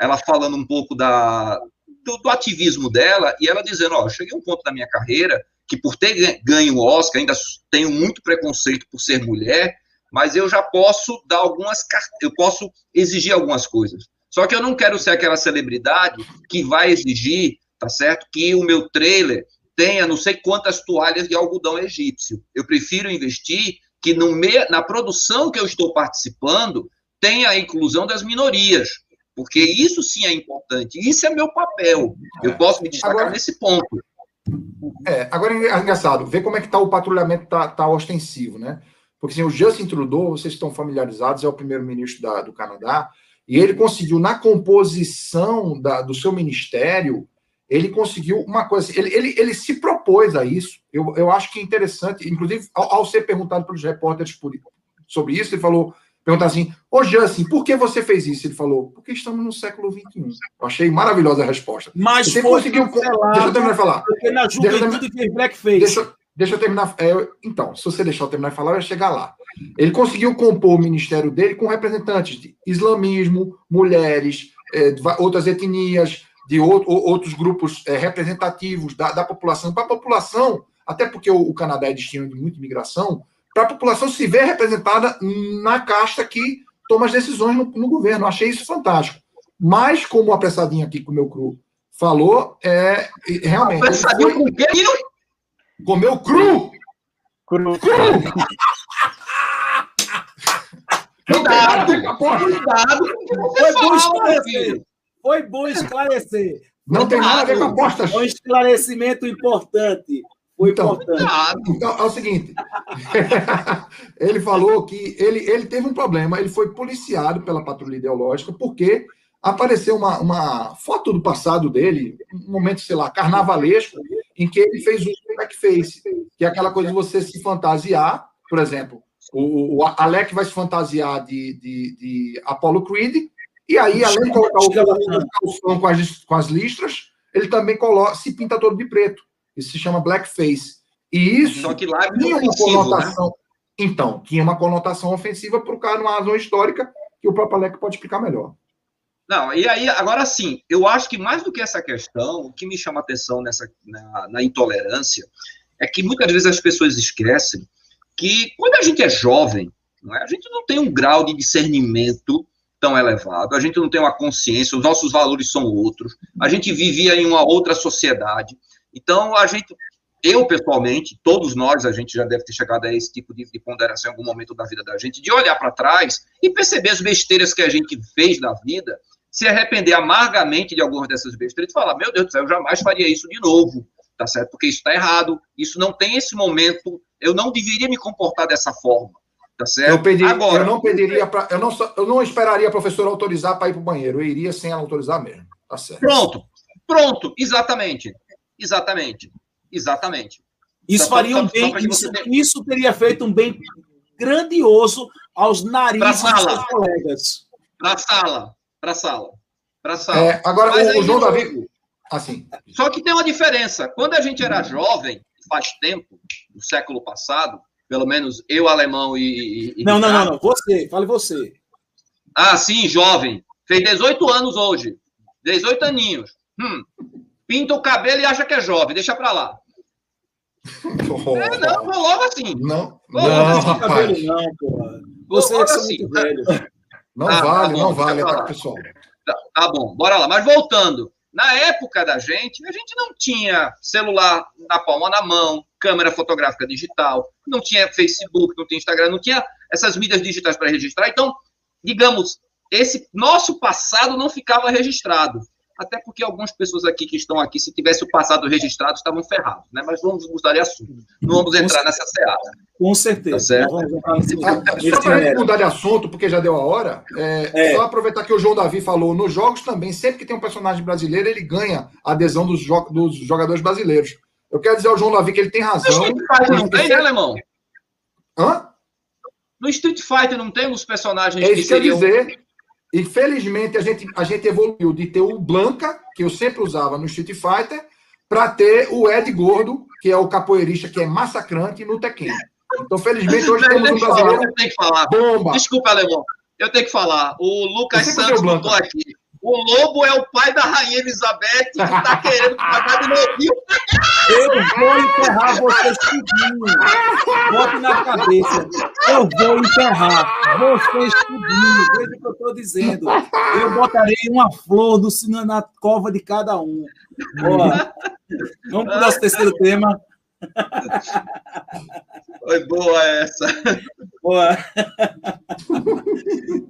ela falando um pouco da, do, do ativismo dela, e ela dizendo, ó, eu cheguei a um ponto da minha carreira que por ter gan- ganho o Oscar, ainda tenho muito preconceito por ser mulher, mas eu já posso dar algumas, eu posso exigir algumas coisas. Só que eu não quero ser aquela celebridade que vai exigir, tá certo, que o meu trailer tenha não sei quantas toalhas de algodão egípcio. Eu prefiro investir que no me, na produção que eu estou participando tenha a inclusão das minorias, porque isso sim é importante. Isso é meu papel. Eu posso me destacar Agora- nesse ponto. É, agora é engraçado, ver como é que tá o patrulhamento tá, tá ostensivo, né? Porque assim, o Justin Trudeau, vocês estão familiarizados, é o primeiro-ministro do Canadá, e ele conseguiu, na composição da- do seu ministério, ele conseguiu uma coisa, assim, ele, ele, ele se propôs a isso, eu, eu acho que é interessante, inclusive, ao, ao ser perguntado pelos repórteres por- sobre isso, ele falou, perguntar assim, ô Justin, por que você fez isso? Ele falou, porque estamos no século XXI. Eu achei maravilhosa a resposta. Mas Você conseguiu... Deixa eu terminar de falar. porque na Deixa eu juventude fez blackface. Deixa, eu- deixa eu terminar. é, então, se você deixar eu terminar de falar, eu ia chegar lá. Ele conseguiu compor o ministério dele com representantes de islamismo, mulheres, é, outras etnias, de ou- ou- outros grupos é, representativos da, da população. Para a população, até porque o, o Canadá é destino de muita imigração, para a população se ver representada na casta que toma as decisões no, no governo. Achei isso fantástico. Mas, como o apressadinho aqui com o meu cru falou, é realmente. ele Pensadinho foi- com quê? Comeu cru! Cru. Cuidado! Aposto. Cuidado com o que você Foi bom esclarecer. Foi bom esclarecer. Não tem nada a ver com apostas. Foi um esclarecimento importante. Foi Então, importante. Cuidado. Então, é o seguinte. ele falou que ele, ele teve um problema. Ele foi policiado pela patrulha ideológica porque apareceu uma, uma foto do passado dele, um momento, sei lá, carnavalesco, em que ele fez um blackface, que é aquela coisa de você se fantasiar, por exemplo, o, o Alec vai se fantasiar de, de, de Apollo Creed, e aí, além de colocar o, calção com as, com as listras, ele também coloca, se pinta todo de preto. Isso se chama blackface. E isso Só que lá é tinha uma né? conotação. Então, tinha uma conotação ofensiva para o cara numa razão histórica que o próprio Alec pode explicar melhor. Não, e aí, agora sim, eu acho que mais do que essa questão, o que me chama atenção nessa, na, na intolerância é que muitas vezes as pessoas esquecem que quando a gente é jovem, é, a gente não tem um grau de discernimento tão elevado, a gente não tem uma consciência, os nossos valores são outros, a gente vivia em uma outra sociedade. Então, a gente, eu pessoalmente, todos nós, a gente já deve ter chegado a esse tipo de, de ponderação em algum momento da vida da gente, de olhar para trás e perceber as besteiras que a gente fez na vida, se arrepender amargamente de algumas dessas besteiras e falar: meu Deus do céu, eu jamais faria isso de novo, tá certo? Porque isso está errado, isso não tem esse momento, eu não deveria me comportar dessa forma, tá certo? Eu, pedi, Agora, eu não pediria pra, eu não eu não esperaria a professora autorizar para ir para o banheiro. Eu iria sem ela autorizar mesmo. Tá certo. Pronto, pronto, exatamente, exatamente, exatamente. Isso faria um bem, isso, isso teria feito um bem grandioso aos narizes dos colegas. Para a sala, para a sala, para a sala. É, agora, Mas o, João Davi. Assim, Só que tem uma diferença. Quando a gente era jovem, faz tempo, no século passado, pelo menos eu, alemão e. e- Não, não, não, não. Você, fale você. Ah, sim, jovem. Fez 18 anos hoje. 18 aninhos. Hum. Pinta o cabelo e acha que é jovem. Deixa pra lá. É, não, vou logo assim. não, Não, não, Não, tem cabelo, rapaz. não, porra. Você é assim, muito velho. Não Ah, tá vale, bom, não vale, tá, pessoal. Tá, tá bom, bora lá. Mas voltando. Na época da gente, a gente não tinha celular na palma na mão, câmera fotográfica digital, não tinha Facebook, não tinha Instagram, não tinha essas mídias digitais para registrar. Então, digamos, esse nosso passado não ficava registrado. Até porque algumas pessoas aqui que estão aqui, se tivesse o passado registrado, estavam ferrados, né? Mas vamos mudar de assunto. Não vamos entrar nessa seara. Com certeza. Tá vamos entrar nesse- nesse só para mudar de assunto, porque já deu a hora, é, É. só aproveitar que o João Davi falou, nos jogos também, sempre que tem um personagem brasileiro, ele ganha a adesão dos, jo- dos jogadores brasileiros. Eu quero dizer ao João Davi que ele tem No razão. Street Fighter não tem, né, alemão? Hã? No Street Fighter não tem os personagens É isso que seriam... dizer. E felizmente a gente, a gente evoluiu de ter o Blanca, que eu sempre usava no Street Fighter, para ter o Ed Gordo, que é o capoeirista que é massacrante no Tekken. Então, felizmente, hoje temos um que falar, brasileiro eu tenho que falar. bomba. Desculpa, Alemão. Eu tenho que falar. O Lucas Santos botou aqui. O Lobo é o pai da Rainha Elizabeth que tá querendo pagar de novinho. Eu vou enterrar vocês tudinho. Bote na cabeça. Eu vou enterrar vocês tudinho. Veja o que eu estou dizendo. Eu botarei uma flor sino na cova de cada um. Boa. Vamos para o nosso terceiro tema. Foi boa essa. Boa.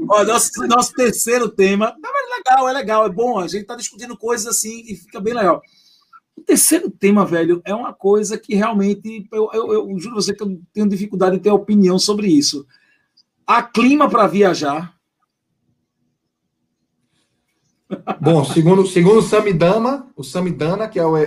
Ó, nosso, nosso terceiro tema. Mas é legal, é legal, é bom. A gente está discutindo coisas assim e fica bem legal. O terceiro tema, velho, é uma coisa que realmente eu, eu, eu juro você que eu tenho dificuldade em ter opinião sobre isso. Há clima para viajar. Bom, segundo, segundo o Samidana, o Samidana, que é o é,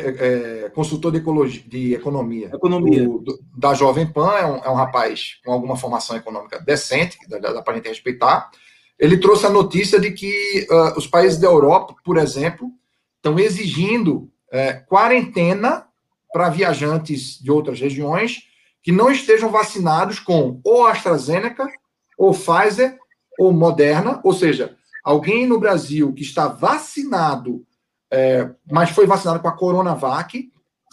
é, consultor de, ecologia, de economia, Economia. do- do- da Jovem Pan, é um, é um rapaz com alguma formação econômica decente, que dá, dá para a gente respeitar. Ele trouxe a notícia de que ah, os países da Europa, por exemplo, estão exigindo eh, quarentena para viajantes de outras regiões que não estejam vacinados com ou AstraZeneca, ou Pfizer, ou Moderna, ou seja, alguém no Brasil que está vacinado, eh, mas foi vacinado com a Coronavac,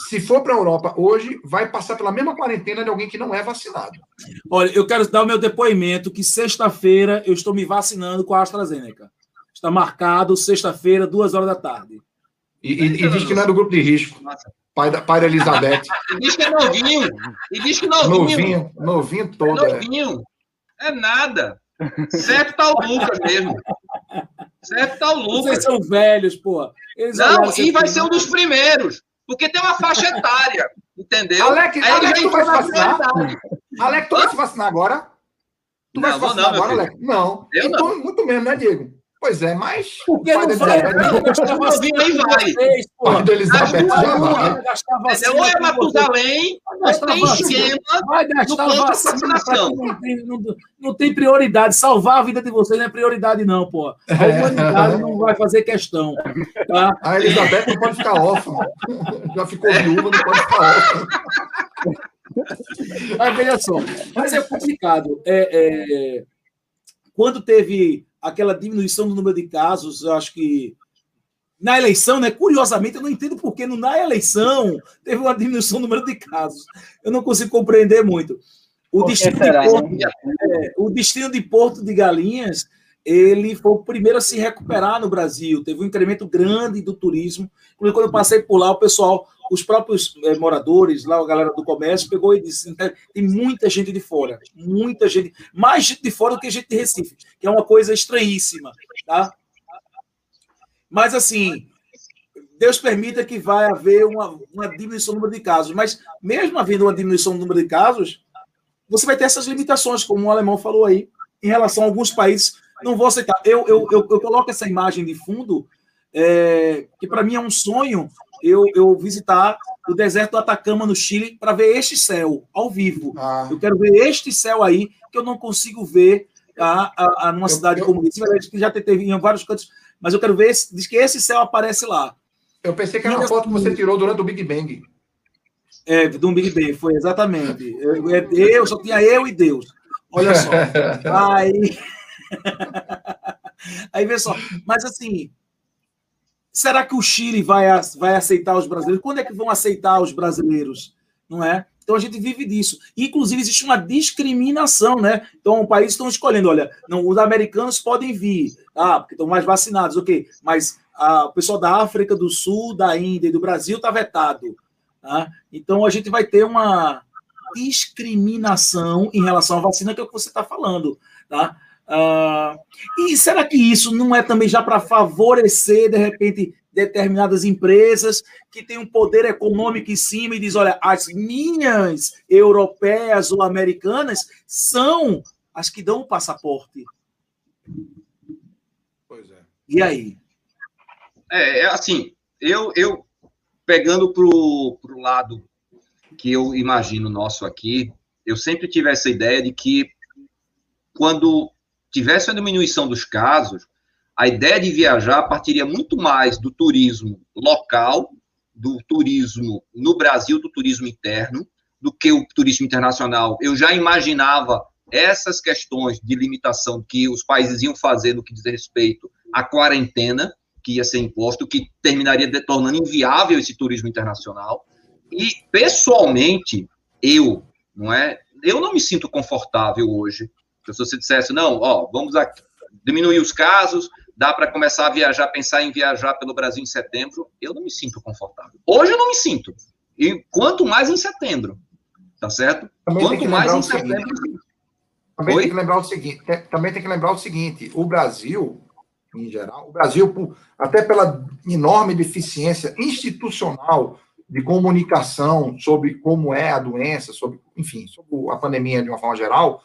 se for para a Europa hoje, vai passar pela mesma quarentena de alguém que não é vacinado. Olha, eu quero dar o meu depoimento que sexta-feira eu estou me vacinando com a AstraZeneca. Está marcado sexta-feira, duas horas da tarde. E, e- e diz que não é do grupo de risco. Pai da, pai da Elizabeth. E diz que é novinho. E diz que novinho. Novinho, novinho É todo. é. novinho. É nada. Certo tá o Lucas mesmo. Certo tá o Vocês Lucas. são velhos, pô. Eles Não, e vai ser um dos primeiros. Porque tem uma faixa etária. Entendeu? Alec, Aí Alec, tu vai se vacinar? Alec, tu vai se vacinar agora? Tu vai Não, se vou vacinar não, agora. Alec? Não. Eu então, muito menos, né, Diego? Pois é, mas. Por que pai não vai? Elizabeth- Vai gastar Novinho aí vai. da Elizabeth já vai. Entendeu? Ou é. Matusalém, gastar tem vacina. esquema. Vai gastar vacina não tem, não, não tem prioridade. Salvar a vida de vocês não é prioridade, não, pô. A humanidade não vai fazer questão. Tá? A Elizabeth não pode ficar órfã. Já ficou viúva, não pode ficar órfã. Mas veja só, mas é complicado. É, é, quando teve aquela diminuição do número de casos, eu acho que na eleição, né? Curiosamente, eu não entendo por que na eleição teve uma diminuição do número de casos. Eu não consigo compreender muito. O destino, será, de Porto, é, o destino de Porto de Galinhas, ele foi o primeiro a se recuperar no Brasil. Teve um incremento grande do turismo. Quando eu passei por lá, o pessoal, os próprios eh, moradores, lá a galera do comércio, pegou e disse: "Tem- muita gente de fora, muita gente, mais gente de fora do que gente de Recife, que é uma coisa estranhíssima, tá? Mas assim, Deus permita que vai haver uma, uma diminuição do número de casos, mas mesmo havendo uma diminuição do número de casos, você vai ter essas limitações, como o alemão falou aí, em relação a alguns países. Não vou aceitar. Eu, eu, eu, eu coloco essa imagem de fundo, é, que para mim é um sonho eu, eu visitar o deserto do Atacama, no Chile, para ver este céu ao vivo. Ah, Eu quero ver este céu aí, que eu não consigo ver a, a, a numa Eu- cidade eu- como essa. Que já teve em vários cantos, mas eu quero ver, esse, diz que esse céu aparece lá. eu pensei que era uma foto que você tirou durante o Big Bang. É, do Big Ben, foi exatamente. Eu, eu- eu só tinha eu e Deus. Olha só. Aí. Aí vê só. Mas assim, será que o Chile vai, vai aceitar os brasileiros? Quando é que vão aceitar os brasileiros? Não é? Então a gente vive disso. Inclusive, existe uma discriminação, né? Então, o país estão escolhendo, olha, não, os americanos podem vir, ah, porque estão mais vacinados, ok, mas ah, o pessoal da África do Sul, da Índia e do Brasil está vetado. tá? Então a gente vai ter uma discriminação em relação à vacina, que é o que você está falando. Tá? Ah, e será que isso não é também já para favorecer, de repente, determinadas empresas que têm um poder econômico em cima e diz, olha, as minhas europeias ou americanas são as que dão o passaporte. Pois é. E aí? É, é assim, eu, eu pegando pro, pro lado que eu imagino nosso aqui, eu sempre tive essa ideia de que quando tivesse uma diminuição dos casos, a ideia de viajar partiria muito mais do turismo local, do turismo no Brasil, do turismo interno, do que o turismo internacional. Eu já imaginava essas questões de limitação que os países iam fazer no que diz respeito à quarentena, que ia ser imposto, que terminaria tornando inviável esse turismo internacional. E, pessoalmente, eu, não é? Eu não me sinto confortável hoje. Se você dissesse, não, ó, vamos aqui, diminuir os casos, dá para começar a viajar, pensar em viajar pelo Brasil em setembro, eu não me sinto confortável. Hoje eu não me sinto. E quanto mais em setembro, tá certo? Também Quanto que mais em seguinte, setembro. Também Oi? tem que lembrar o seguinte, te- também tem que lembrar o seguinte, o Brasil, em geral, o Brasil, até pela enorme deficiência institucional de comunicação sobre como é a doença, sobre, enfim, sobre a pandemia de uma forma geral,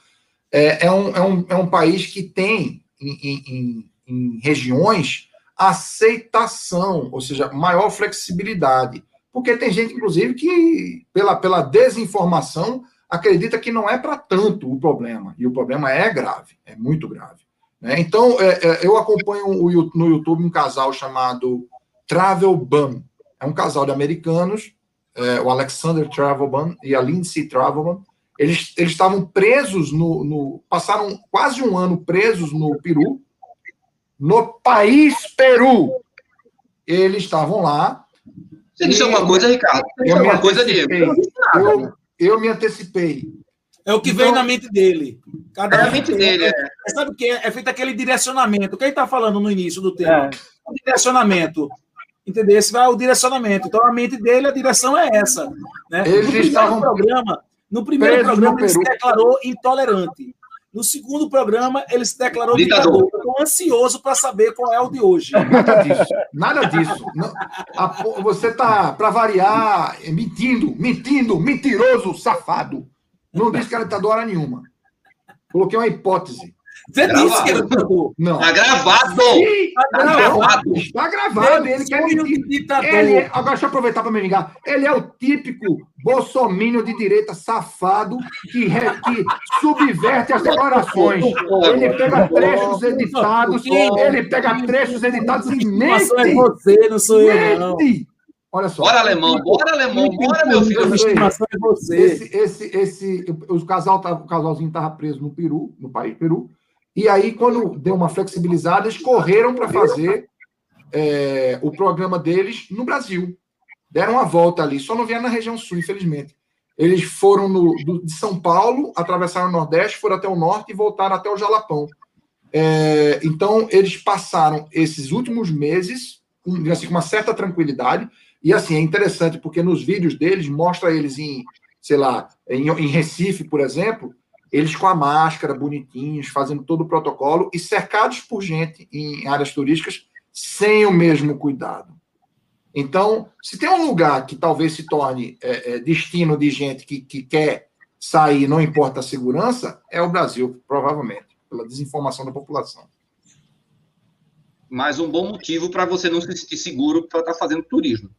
é, é, um, é, um, é um país que tem em, em- em- regiões aceitação, ou seja, maior flexibilidade. Porque tem gente, inclusive, que, pela, pela desinformação, acredita que não é para tanto o problema, e o problema é grave, é muito grave. né? Então, é, é, eu acompanho o no YouTube um casal chamado Travel Ban. É um casal de americanos, é, o Alexander Travelban e a Lindsay Travelban. Eles, eles estavam presos no, no. Passaram quase um ano presos no Peru, no país Peru. Eles estavam lá. Você disse alguma coisa, Ricardo? Você disse Eu me alguma coisa, Diego? antecipei. Eu Eu, me antecipei. É o que Então- vem na mente dele. Cada É a mente dele, é. é, Sabe o que? É feito aquele direcionamento. Quem está falando no início do tema? É. O direcionamento. Entendeu? Esse vai o direcionamento. Então a mente dele, a direção é essa. Né? Eles no primeiro estavam programa, no primeiro presos programa no ele se declarou intolerante. No segundo programa, ele se declarou Ditador. ditador. Estou ansioso para saber qual é o de hoje. Nada disso. Nada disso. Não, a você está, para variar, mentindo, mentindo, mentiroso, safado. Não disse que era ditador hora nenhuma. Coloquei uma hipótese. Você Gravado. disse que era ditador. Não. Tá gravado! Sim, Tá Tá gravado. está gravado. Ele quer Sonho mentir. de ditador. Ele é, agora deixa eu aproveitar para me ligar. Ele é o típico bolsomínio de direita safado que, re- que subverte as declarações. Ele pega trechos editados, ele pega trechos editados e Informação é mente. você, não sou eu, não. Mente. Olha só. Bora, alemão, bora, alemão, bora, meu filho. A estimação é você. Esse, esse, esse, o, casal tava, o casalzinho estava preso no Peru, no país Peru, e aí, quando deu uma flexibilizada, eles correram para fazer é, o programa deles no Brasil. Deram uma volta ali, só não vieram na região sul, infelizmente. Eles foram no, do- de São Paulo, atravessaram o Nordeste, foram até o Norte e voltaram até o Jalapão. É, então, eles passaram esses últimos meses com, assim, com uma certa tranquilidade. E assim, é interessante, porque nos vídeos deles, mostra eles em, sei lá, em, em Recife, por exemplo, eles com a máscara, bonitinhos, fazendo todo o protocolo e cercados por gente em áreas turísticas sem o mesmo cuidado. Então, se tem um lugar que talvez se torne é, é, destino de gente que, que quer sair, não importa a segurança, é o Brasil, provavelmente, pela desinformação da população. Mais um bom motivo para você não se sentir seguro para estar fazendo turismo.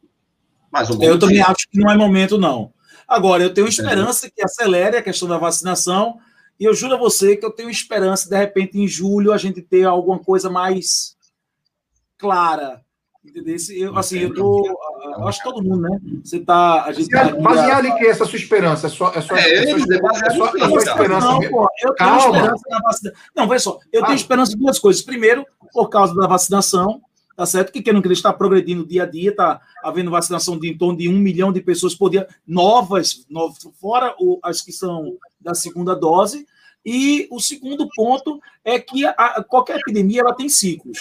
Mas um bom Eu também dia. acho que não é momento, não. Agora, eu tenho esperança que acelere a questão da vacinação, e eu juro a você que eu tenho esperança, de repente, em julho, a gente ter alguma coisa mais clara. Entendeu? Eu, assim, eu tô. Eu acho que todo mundo, né? Você tá. A gente tá Baseado, em que essa sua esperança? É só, é só, É, é só, é em é esperança Não, pô, eu tenho Calma. esperança na vacina. Não, veja só, eu tenho Ah. esperança em duas coisas. Primeiro, por causa da vacinação, tá certo? Que quem não querer está progredindo dia a dia, está havendo vacinação de em torno de um milhão de pessoas por dia, novas, novas fora o- as que são da segunda dose. E o segundo ponto é que a- qualquer epidemia ela tem ciclos.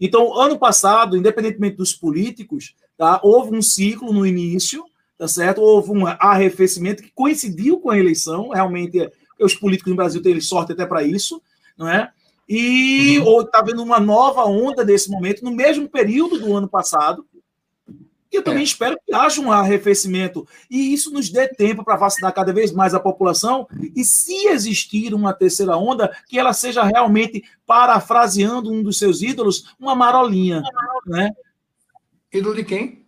Então, ano passado, independentemente dos políticos, tá, houve um ciclo no início, tá certo? Houve um arrefecimento que coincidiu com a eleição, realmente é, os políticos no Brasil têm sorte até para isso, não é? E está havendo uma nova onda nesse momento, no mesmo período do ano passado. E eu também É. espero que haja um arrefecimento. E isso nos dê tempo para vacinar cada vez mais a população. E se existir uma terceira onda, que ela seja realmente, parafraseando um dos seus ídolos, uma marolinha. Né? Ídolo de quem?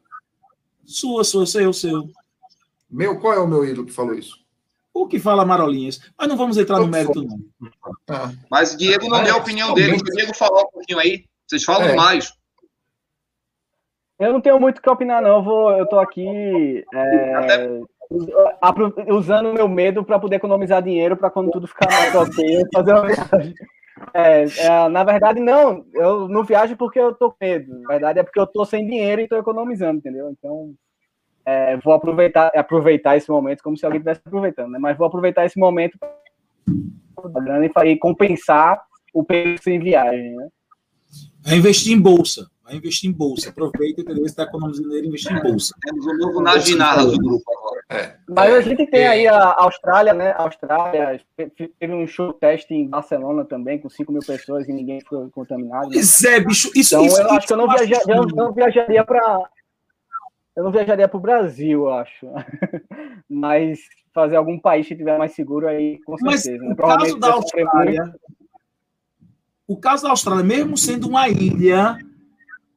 Sua, sua, seu, seu. Meu, qual é o meu ídolo que falou isso? O que fala marolinhas? Mas não vamos entrar no mérito, não. Ah, Mas Diego não É, deu a opinião dele. o Diego falar um pouquinho aí, vocês falam É. mais. Eu não tenho muito o que opinar, não. Eu, vou, eu tô aqui é, Até- usando o meu medo para poder economizar dinheiro para quando tudo ficar mais ok, fazer uma viagem. É, é, na verdade, não. Eu não viajo porque eu tô com medo. Na verdade, é porque eu tô sem dinheiro e tô economizando, entendeu? Então, é, vou aproveitar, aproveitar esse momento como se alguém estivesse aproveitando, né? Mas vou aproveitar esse momento e e compensar o peso sem viagem, né? Vai investir em bolsa. Vai investir em bolsa. Aproveita, entendeu? Você está economizando dinheiro, investir em bolsa. Temos um novo do grupo agora. Mas É, a gente tem é. aí a Austrália, né? A Austrália teve um show teste em Barcelona também, com 5 mil pessoas e ninguém foi contaminado. né? Pois é, bicho. Isso, Então isso, eu acho que eu não, isso viaja, eu não viajaria para eu não viajaria para o Brasil, eu acho. Mas fazer algum país que tiver mais seguro aí, com Mas certeza. né? o caso da muito. Austrália, o caso da Austrália, mesmo sendo uma ilha,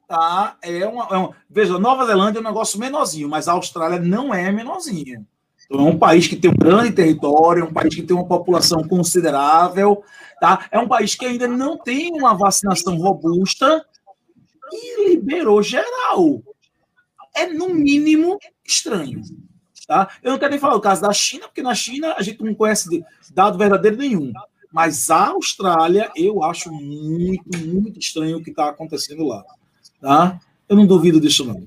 tá? É uma, é uma- veja, Nova Zelândia é um negócio menorzinho, mas a Austrália não é menorzinha. Então, é um país que tem um grande território, é um país que tem uma população considerável, tá? É um país que ainda não tem uma vacinação robusta e liberou geral. É, no mínimo, estranho. Tá? Eu não quero nem falar o caso da China, porque na China a gente não conhece dado verdadeiro nenhum. Mas a Austrália, eu acho muito, muito estranho o que está acontecendo lá. Tá? Eu não duvido disso, não.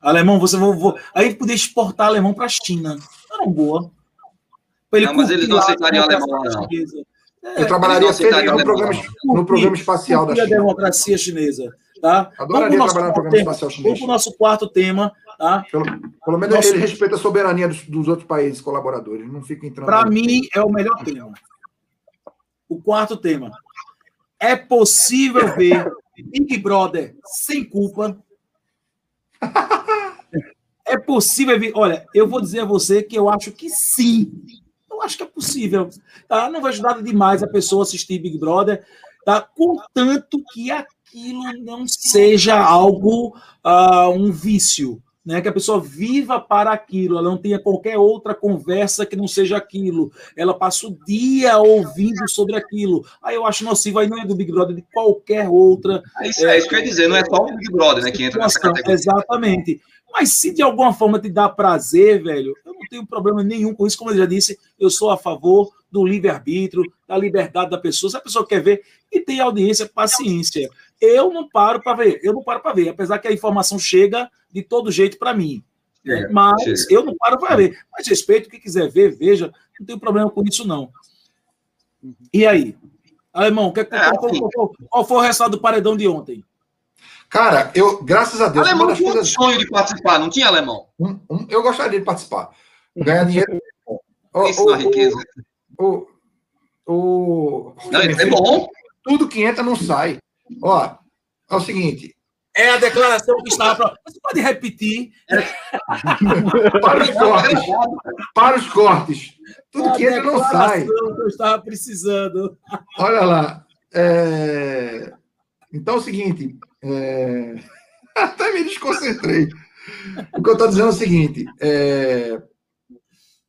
Alemão, você vou, vou... aí poder exportar alemão para a China. Era uma boa. Pra Não, mas eles não aceitariam alemão, não. chinesa. É, Eu trabalharia feliz no no programa espacial da curtir a China. democracia chinesa. Tá? Vamos Adoraria nosso trabalhar no programa espacial Vamos chinês. para o nosso quarto tema. Tá? Pelo, pelo menos Nossa. ele respeita a soberania dos, dos outros países colaboradores. Não fica entrando. Para mim, é o melhor tema. O quarto tema. É possível ver Big Brother sem culpa? É possível ver. Olha, eu vou dizer a você que eu acho que sim. Eu acho que é possível. Tá? Não vai ajudar demais a pessoa assistir Big Brother, tá? contanto que aquilo não seja algo, ah, um vício né, que a pessoa viva para aquilo, ela não tenha qualquer outra conversa que não seja aquilo, ela passa o dia ouvindo sobre aquilo. Aí eu acho nocivo, aí não é do Big Brother, de qualquer outra É isso, é isso que eu ia dizer, não é só o Big Brother né, que entra nessa categoria. Exatamente. Mas se de alguma forma te dá prazer, velho, eu não tenho problema nenhum com isso. Como eu já disse, eu sou a favor do livre-arbítrio, da liberdade da pessoa. Se a pessoa quer ver e tem audiência, paciência. Eu não paro para ver, eu não paro para ver, apesar que a informação chega de todo jeito para mim. Chega, Mas chega. eu não paro para ver. Mas respeito, quem quiser ver, veja. Não tenho problema com isso, não. E aí? Alemão, que, É, qual, assim. qual- qual- qual foi o resultado do paredão de ontem? Cara, eu, graças a Deus, Alemão tinha um coisas. sonho de participar, não tinha alemão? um- um- eu gostaria de participar. Ganhar dinheiro. O- Isso o- na riqueza. o- o- Não, isso é bom. Tudo que entra não sai. Ó, é o seguinte: É a declaração que estava. Pra... Você pode repetir. para os cortes, para os cortes. Tudo a que entra não sai. que eu estava precisando. Olha lá. é, Então é o seguinte. é, Até me desconcentrei. O que eu estou dizendo é o seguinte: é,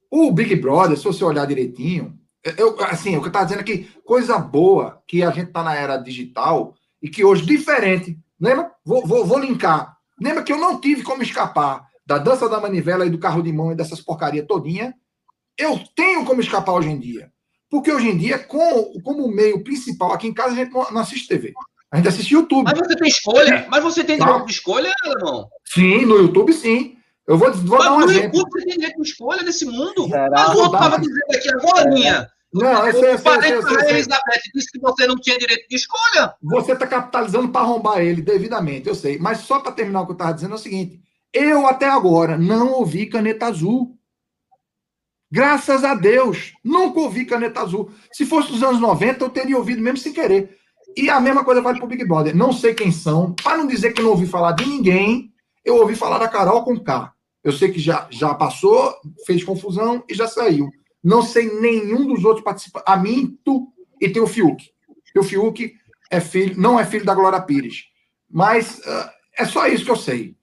o Big Brother, se você olhar direitinho, eu, assim, o que eu estava dizendo aqui, coisa boa que a gente está na era digital e que hoje, diferente, lembra? Vou, vou, vou linkar. Lembra que eu não tive como escapar da dança da manivela e do carro de mão e dessas porcaria todinha? Eu tenho como escapar hoje em dia. Porque hoje em dia, com, como meio principal, aqui em casa a gente não, não assiste TV. A gente assiste YouTube. Mas você tem escolha? Mas você tem direito de escolha, irmão? Sim, no YouTube sim. Eu vou, vou dar um Mas no exemplo. YouTube você tem direito de escolha nesse mundo. Será? Mas o outro estava dizendo aqui agora, Não, eu sei, eu o sei, eu sei, parente eu da. Elizabeth disse que você não tinha direito de escolha. Você está capitalizando para arrombar ele devidamente, eu sei. Mas só para terminar o que eu estava dizendo é o seguinte: eu até agora não ouvi caneta azul. Graças a Deus, nunca ouvi caneta azul. Se fosse dos anos 90, eu teria ouvido mesmo sem querer. E a mesma coisa vale para o Big Brother. Não sei quem são. Para não dizer que não ouvi falar de ninguém, eu ouvi falar da Carol com K. Eu sei que já, já passou, fez confusão e já saiu. Não sei nenhum dos outros participantes. A Minto e tem o Fiuk. E o Fiuk é filho, não é filho da Glória Pires. Mas ah, é só isso que eu sei.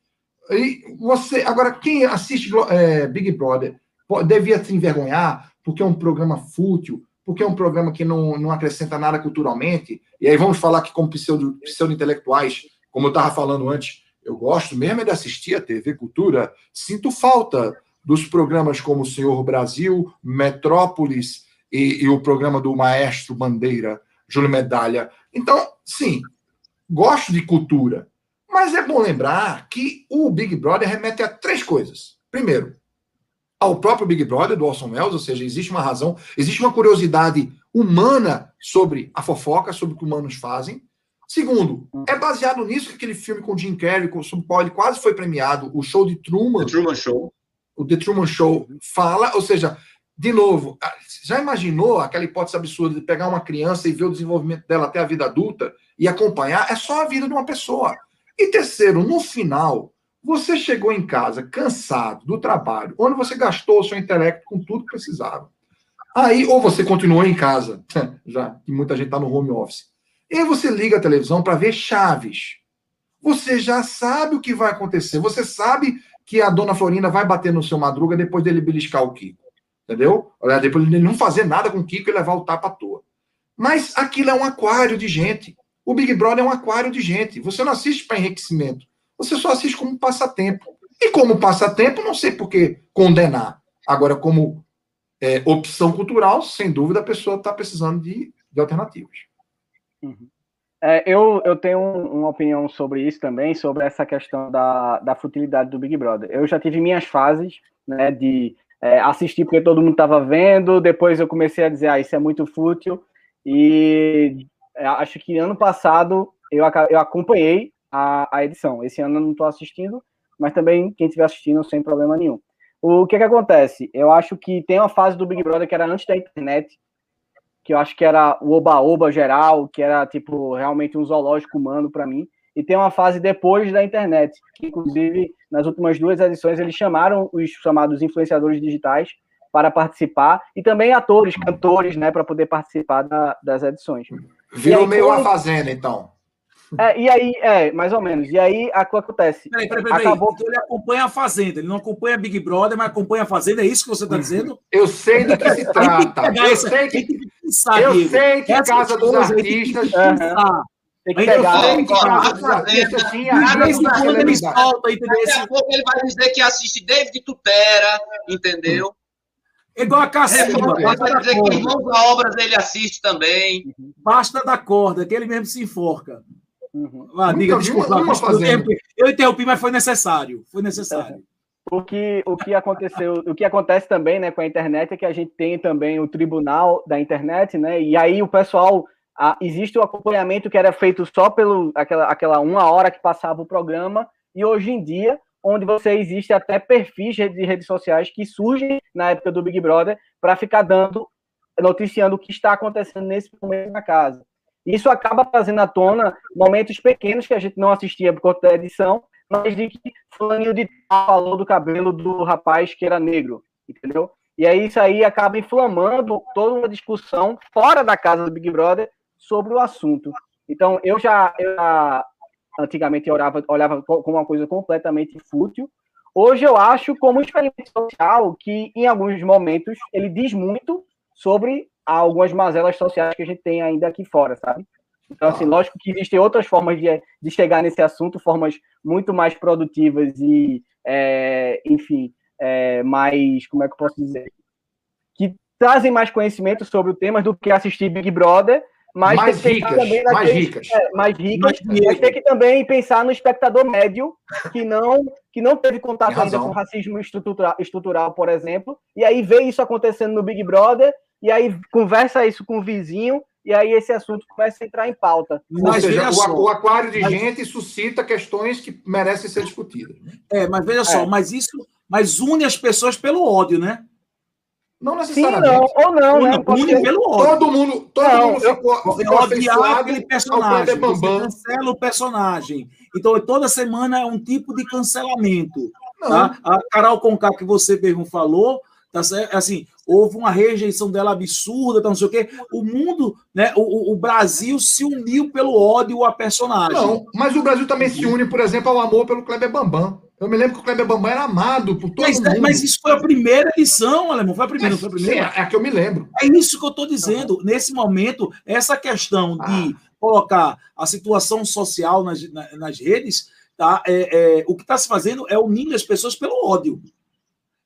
E você, agora, quem assiste eh, Big Brother devia se envergonhar porque é um programa fútil, porque é um programa que não, não acrescenta nada culturalmente. E aí vamos falar que como pseudo, pseudo-intelectuais, como eu estava falando antes, eu gosto mesmo é de assistir a TV Cultura, sinto falta dos programas como o Senhor Brasil, Metrópolis e, e o programa do Maestro Bandeira, Júlio Medalha. Então, sim, gosto de cultura, mas é bom lembrar que o Big Brother remete a três coisas. Primeiro, ao próprio Big Brother do Orson Welles, ou seja, existe uma razão, existe uma curiosidade humana sobre a fofoca, sobre o que humanos fazem. Segundo, é baseado nisso que aquele filme com Jim Carrey, com o qual ele quase foi premiado, o Show de Truman, The Truman Show. O The Truman Show fala, ou seja, de novo, já imaginou aquela hipótese absurda de pegar uma criança e ver o desenvolvimento dela até a vida adulta e acompanhar? É só a vida de uma pessoa. E terceiro, no final, você chegou em casa cansado do trabalho, onde você gastou o seu intelecto com tudo que precisava. Aí, ou você continuou em casa, já que muita gente está no home office. E aí você liga a televisão para ver Chaves. Você já sabe o que vai acontecer. Você sabe que a dona Florinda vai bater no seu madruga depois dele beliscar o Kiko. Entendeu? Depois ele não fazer nada com o Kiko e levar o tapa à toa. Mas aquilo é um aquário de gente. O Big Brother é um aquário de gente. Você não assiste para enriquecimento. Você só assiste como passatempo. E como passatempo, não sei por que condenar. Agora, como é, opção cultural, sem dúvida, a pessoa está precisando de, de alternativas. É, eu, eu tenho uma opinião sobre isso também, sobre essa questão da, da futilidade do Big Brother. Eu já tive minhas fases né, de é, assistir porque todo mundo estava vendo, depois eu comecei a dizer, ah, isso é muito fútil, e é, acho que ano passado eu, eu acompanhei a, a edição. Esse ano eu não estou assistindo, mas também quem estiver assistindo sem problema nenhum. O que que acontece? Eu acho que tem uma fase do Big Brother que era antes da internet, que eu acho que era o oba-oba geral, que era tipo realmente um zoológico humano para mim. E tem uma fase depois da internet, que inclusive nas últimas duas edições eles chamaram os chamados influenciadores digitais para participar e também atores, cantores, né, para poder participar da- das edições. Virou aí, meio a fazenda, então. É, e aí, é, mais ou menos. E aí, a que acontece? Peraí, peraí, peraí. Acabou- Então ele acompanha a Fazenda. Ele não acompanha Big Brother, mas acompanha a Fazenda. É isso que você está dizendo? Eu sei do que se tem que trata. pegar Eu essa- sei tem que, que pensar, eu Diego. sei que Essas Casa dos tem que Artistas. Tem que pegar. sei que mesma quando ele solta, entendeu? Daqui a pouco ele vai dizer que assiste David Tutera, entendeu? É igual a É, Cacimba. ele Basta dizer que corda. Irmãos da Obras ele assiste também. Basta da corda, que ele mesmo se enforca. Uhum. Nunca diga, desculpa. interrompi. Eu interrompi, mas foi necessário. Foi necessário. O que, o que aconteceu, o que acontece também, né, com a internet é que a gente tem também o tribunal da internet, né? E aí o pessoal a- existe o acompanhamento que era feito só pelo aquela, aquela uma hora que passava o programa e hoje em dia onde você existe até perfis de redes sociais que surgem na época do Big Brother para ficar dando noticiando o que está acontecendo nesse momento na casa. Isso acaba trazendo à tona momentos pequenos que a gente não assistia por conta da edição, mas de que fulaninho de tal falou do cabelo do rapaz que era negro, entendeu? E aí isso aí acaba inflamando toda uma discussão fora da casa do Big Brother sobre o assunto. Então, eu já, eu já antigamente olhava, olhava como uma coisa completamente fútil, Hoje eu acho como um experimento social que, em alguns momentos, ele diz muito sobre algumas mazelas sociais que a gente tem ainda aqui fora, sabe? Então, assim, lógico que existem outras formas de, de chegar nesse assunto, formas muito mais produtivas e, é, enfim, é, mais, como é que eu posso dizer? Que trazem mais conhecimento sobre o tema do que assistir Big Brother, mas mais ricas, também mais naquele- ricas. é, mais ricas, Mais mas tem que também pensar no espectador médio que não que não teve contato ainda com racismo estrutura- estrutural, por exemplo, e aí vê isso acontecendo no Big Brother e aí conversa isso com o vizinho e aí esse assunto começa a entrar em pauta. Ou Mas seja, veja o, só. o aquário de Mas- gente suscita questões que merecem ser discutidas. né? É, mas veja só, mas isso, mas une as pessoas pelo ódio, né? Não Sim, não, necessariamente. ou não, né? Une, pelo ódio. Todo mundo, todo Não, mundo eu- ficou, Você ficou odiar aquele personagem, você cancela o personagem. Então, toda semana é um tipo de cancelamento. Não, Tá? A Carol Conká, que você mesmo falou, tá certo? Assim, houve uma rejeição dela absurda, tá, não sei o quê. O mundo, né? O, o- o Brasil se uniu pelo ódio a personagem. não, mas o Brasil também se une, por exemplo, ao amor pelo Kleber Bambam. Eu me lembro que o Kleber Bambam era amado por todo mas, mundo. mas isso foi a primeira edição, Alemão. Foi a primeira, não foi a Sim, primeira? é a que eu me lembro. É isso que eu estou dizendo. Nesse momento, essa questão de colocar a situação social nas, na- nas redes, tá? É, é, o que está se fazendo é unir as pessoas pelo ódio.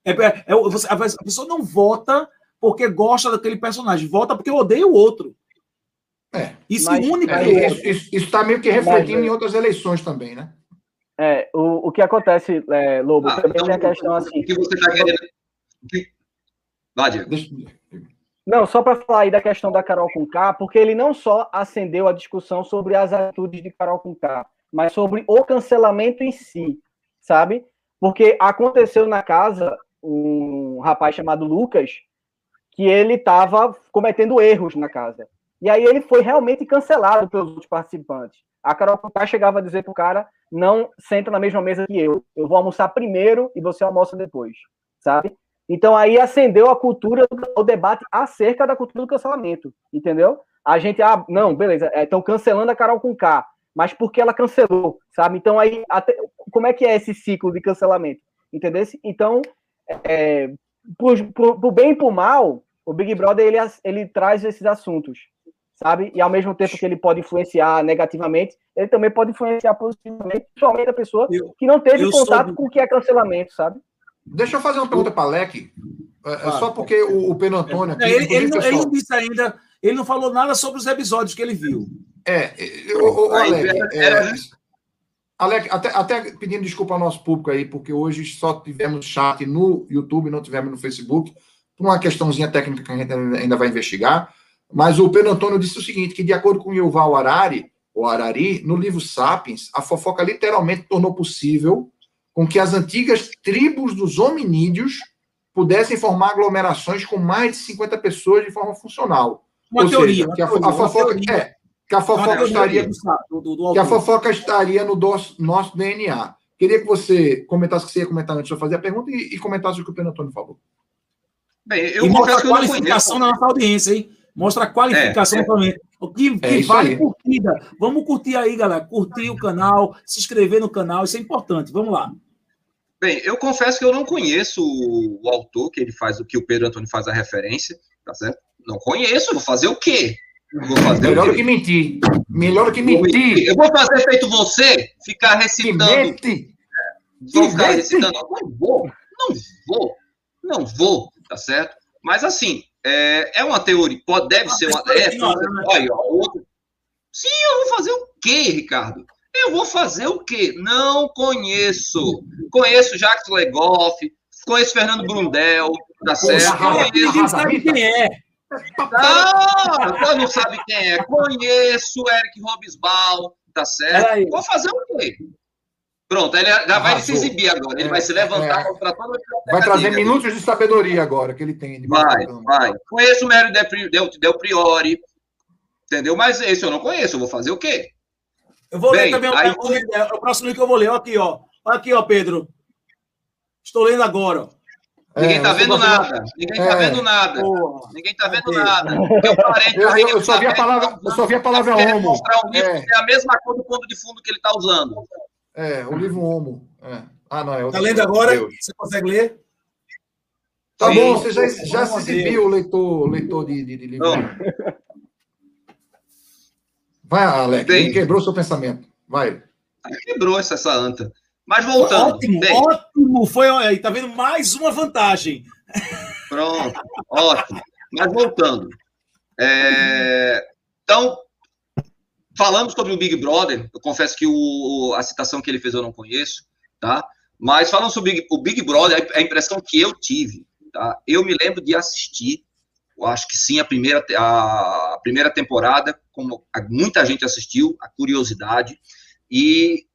É, é- é você- a pessoa não vota porque gosta daquele personagem, vota porque odeia o outro. É. E se Mas- une É, pelo isso- ódio. isso está meio que refletindo Mas, em outras eleições também, né? É, o, o que acontece, é, Lobo, Ah, também então, tem a questão o assim. que você está querendo. o que- Vai, Não, só para falar aí da questão da Carol com K, porque ele não só acendeu a discussão sobre as atitudes de Carol com K, mas sobre o cancelamento em si, sabe? Porque aconteceu na casa um rapaz chamado Lucas que ele estava cometendo erros na casa. E aí ele foi realmente cancelado pelos outros participantes. A Carol com K chegava a dizer pro cara: não senta na mesma mesa que eu. Eu vou almoçar primeiro e você almoça depois, sabe? Então aí acendeu a cultura, o debate acerca da cultura do cancelamento, entendeu? A gente, ah, não, beleza, estão cancelando a Carol com K, mas por que ela cancelou, sabe? Então aí, até- como é que é esse ciclo de cancelamento, entendeu? Então, é, por, por, por bem e por mal, o Big Brother, ele, ele traz esses assuntos, sabe? E ao mesmo tempo que ele pode influenciar negativamente, ele também pode influenciar positivamente, principalmente a pessoa Eu- que não teve sou contato do- com o que é cancelamento, sabe? Deixa eu fazer uma pergunta para Alec. É, é só porque o, o Peno Antônio aqui. É, ele, ele não, ele não disse ainda, ele não falou nada sobre os episódios que ele viu. É, o, o, o Alec, é, Alec, até, até pedindo desculpa ao nosso público aí, porque hoje só tivemos chat no YouTube, não tivemos no Facebook, por uma questãozinha técnica que a gente ainda vai investigar. Mas o Pedro Antônio disse o seguinte: que de acordo com Yuval Harari, ou Harari, no livro Sapiens, a fofoca literalmente tornou possível com que as antigas tribos dos hominídeos pudessem formar aglomerações com mais de 50 pessoas de forma funcional. Uma Ou teoria. seja, uma que a, teoria, a uma fofoca, teoria. é, que a Uma fofoca estaria do, do, do que a fofoca estaria no dos- nosso DNA. Queria que você comentasse o que você ia comentar antes de eu fazer a pergunta e, e comentasse o que o Pedro Antônio falou. Bem, eu e mostra confesso a que eu não qualificação da nossa audiência, hein? Mostra a qualificação É, é. também. O que, que É vale aí. curtida. Vamos curtir aí, galera. Curtir o canal, se inscrever no canal, isso é importante. Vamos lá. Bem, eu confesso que eu não conheço o, o autor que ele faz, o que o Pedro Antônio faz a referência, tá certo? Não conheço, vou fazer o quê? Vou fazer Melhor o do quê? que mentir. Melhor do que mentir. Eu vou fazer feito você, ficar Que recitando, mente. vou ficar recitando. Não vou, não vou, não vou, tá certo? Mas assim, é, é uma teoria, pode, deve ser uma. É, né? olha, ó, outro. Sim, eu vou fazer o quê, Ricardo? Eu vou fazer o quê? Não conheço. Conheço Jacques Legoff, conheço Fernando Brundel, tá certo? Conheço Ninguém sabe quem é. não, não sabe quem é. Conheço o Eric Robesbal, tá certo? Vou fazer o quê? Pronto, ele já vai se Arrasou. exibir agora. Ele É, vai se levantar é. contra toda a Vai trazer dele. minutos de sabedoria agora que ele tem. de Vai, vai. Conheço o Mério Del, Del, Del Priori, entendeu? Mas esse eu não conheço. Eu vou fazer o quê? Eu vou Bem, ler também o, aí- o, é, o próximo link que eu vou ler. Olha aqui, ó. Olha aqui, ó, Pedro. Estou lendo agora. ó. Ninguém É, tá você vendo nada. Ninguém tá É. vendo nada. Porra. Ninguém tá vendo nada. Meu parente Eu, eu- eu só vi a palavra, eu só vi a palavra homo. mostrar um livro É. que tem a mesma cor do fundo de fundo que ele tá usando. É, o livro homo. É. Ah, não, é outra Tá lendo agora? Deus. Você consegue ler? Tá Sim. bom, você já, já se exibiu, o leitor, leitor de, de, de livro. Não. Vai, Alex, Bem. quebrou seu pensamento. Vai. Quebrou essa, essa anta. Mas voltando. Ótimo, bem, ótimo. Foi aí, tá vendo? Mais uma vantagem. Pronto, ótimo. Mas voltando. É, Então, falando sobre o Big Brother, eu confesso que o... a citação que ele fez eu não conheço, tá? Mas falando sobre o Big- o Brother, a impressão que eu tive, tá? Eu me lembro de assistir, eu acho que sim, a primeira, a primeira temporada, como muita gente assistiu, a curiosidade, e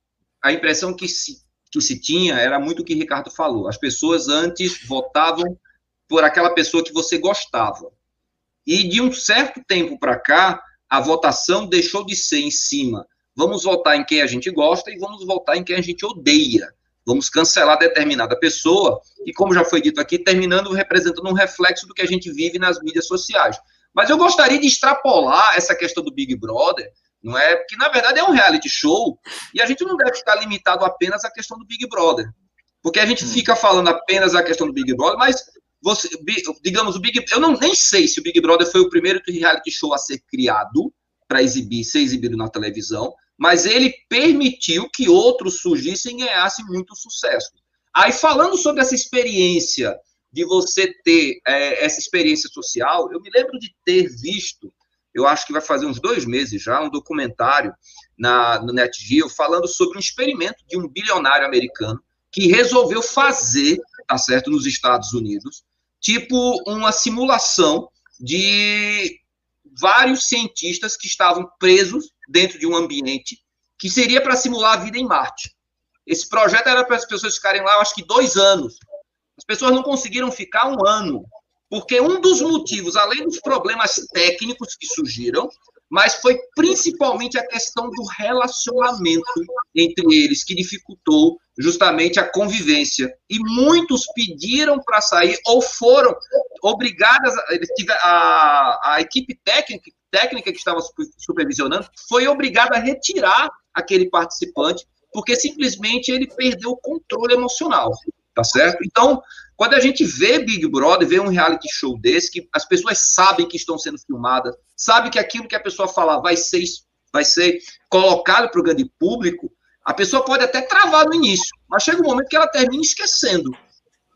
a impressão que se, que se tinha era muito o que Ricardo falou. As pessoas antes votavam por aquela pessoa que você gostava. E de um certo tempo para cá, a votação deixou de ser em cima. Vamos votar em quem a gente gosta e vamos votar em quem a gente odeia. Vamos cancelar determinada pessoa, e como já foi dito aqui, terminando representando um reflexo do que a gente vive nas mídias sociais. Mas eu gostaria de extrapolar essa questão do Big Brother, não é? Porque na verdade é um reality show e a gente não deve ficar limitado apenas à questão do Big Brother. Porque a gente fica falando apenas a questão do Big Brother, mas você, digamos, o Big eu não nem sei se o Big Brother foi o primeiro reality show a ser criado para exibir, ser exibido na televisão, mas ele permitiu que outros surgissem e ganhassem muito sucesso. Aí falando sobre essa experiência de você ter é, essa experiência social, eu me lembro de ter visto, eu acho que vai fazer uns dois meses já, um documentário na, no NetGeo falando sobre um experimento de um bilionário americano que resolveu fazer, tá certo, nos Estados Unidos, tipo uma simulação de vários cientistas que estavam presos dentro de um ambiente que seria para simular a vida em Marte. Esse projeto era para as pessoas ficarem lá, acho que dois anos. As pessoas não conseguiram ficar um ano, porque um dos motivos, além dos problemas técnicos que surgiram, mas foi principalmente a questão do relacionamento entre eles que dificultou justamente a convivência. E muitos pediram para sair ou foram obrigadas, a, a, equipe técnica, técnica que estava super- supervisionando foi obrigada a retirar aquele participante, porque simplesmente ele perdeu o controle emocional, tá certo? Então, quando a gente vê Big Brother, vê um reality show desse, que as pessoas sabem que estão sendo filmadas, sabem que aquilo que a pessoa falar vai ser, vai ser colocado para o grande público, a pessoa pode até travar no início, mas chega um momento que ela termina esquecendo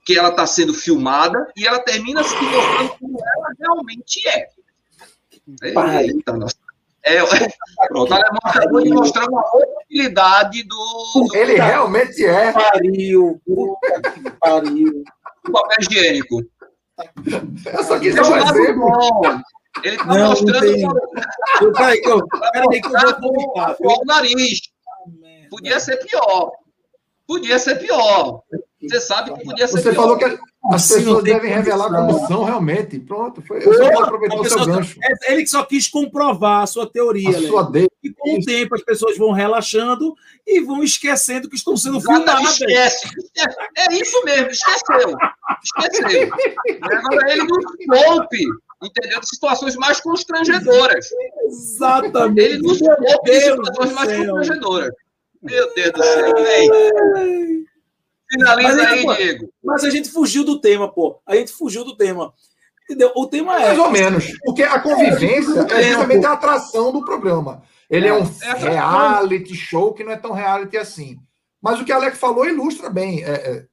que ela está sendo filmada e ela termina se mostrando como ela realmente é. Pai. Eita, nossa. É, pronto, o alemão acabou de mostrar uma possibilidade do, do, Ele realmente é. Pariu. Puta que pariu. Do papel higiênico. Eu só quis Ele é dar um um exemplo. Ele está Não, não mostrando tem. o Eu- Peraí, que eu, peraí que eu vou vomitar. o nariz. Podia ser pior. Podia ser pior. Você sabe que podia ser Você pior. falou que as Assim, pessoas devem revelar como são realmente. Pronto, foi. Eu só aproveitar o seu gancho. é Ele que só quis comprovar a sua teoria, A Léo. sua de... E com o tempo as pessoas vão relaxando e vão esquecendo que estão sendo filmadas. esquece. É isso mesmo, esqueceu. Esqueceu. Agora ele nos poupe, entendeu? De situações mais constrangedoras. Exatamente. Ele nos poupe de situações mais constrangedoras. Meu Deus do céu. Vem. Finaliza Mas aí, pô, Diego. Mas a gente fugiu do tema, pô. A gente fugiu do tema. Entendeu? O tema é. Mais ou menos. Porque a convivência É, é justamente a atração do programa. Ele é, um É reality show que não é tão reality assim. Mas o que a Alec falou ilustra bem. É, é,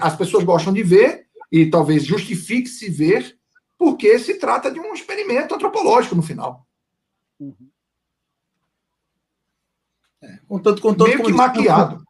as pessoas gostam de ver e talvez justifique se ver, porque se trata de um experimento antropológico no final. Contanto, contanto, Meio que como- maquiado.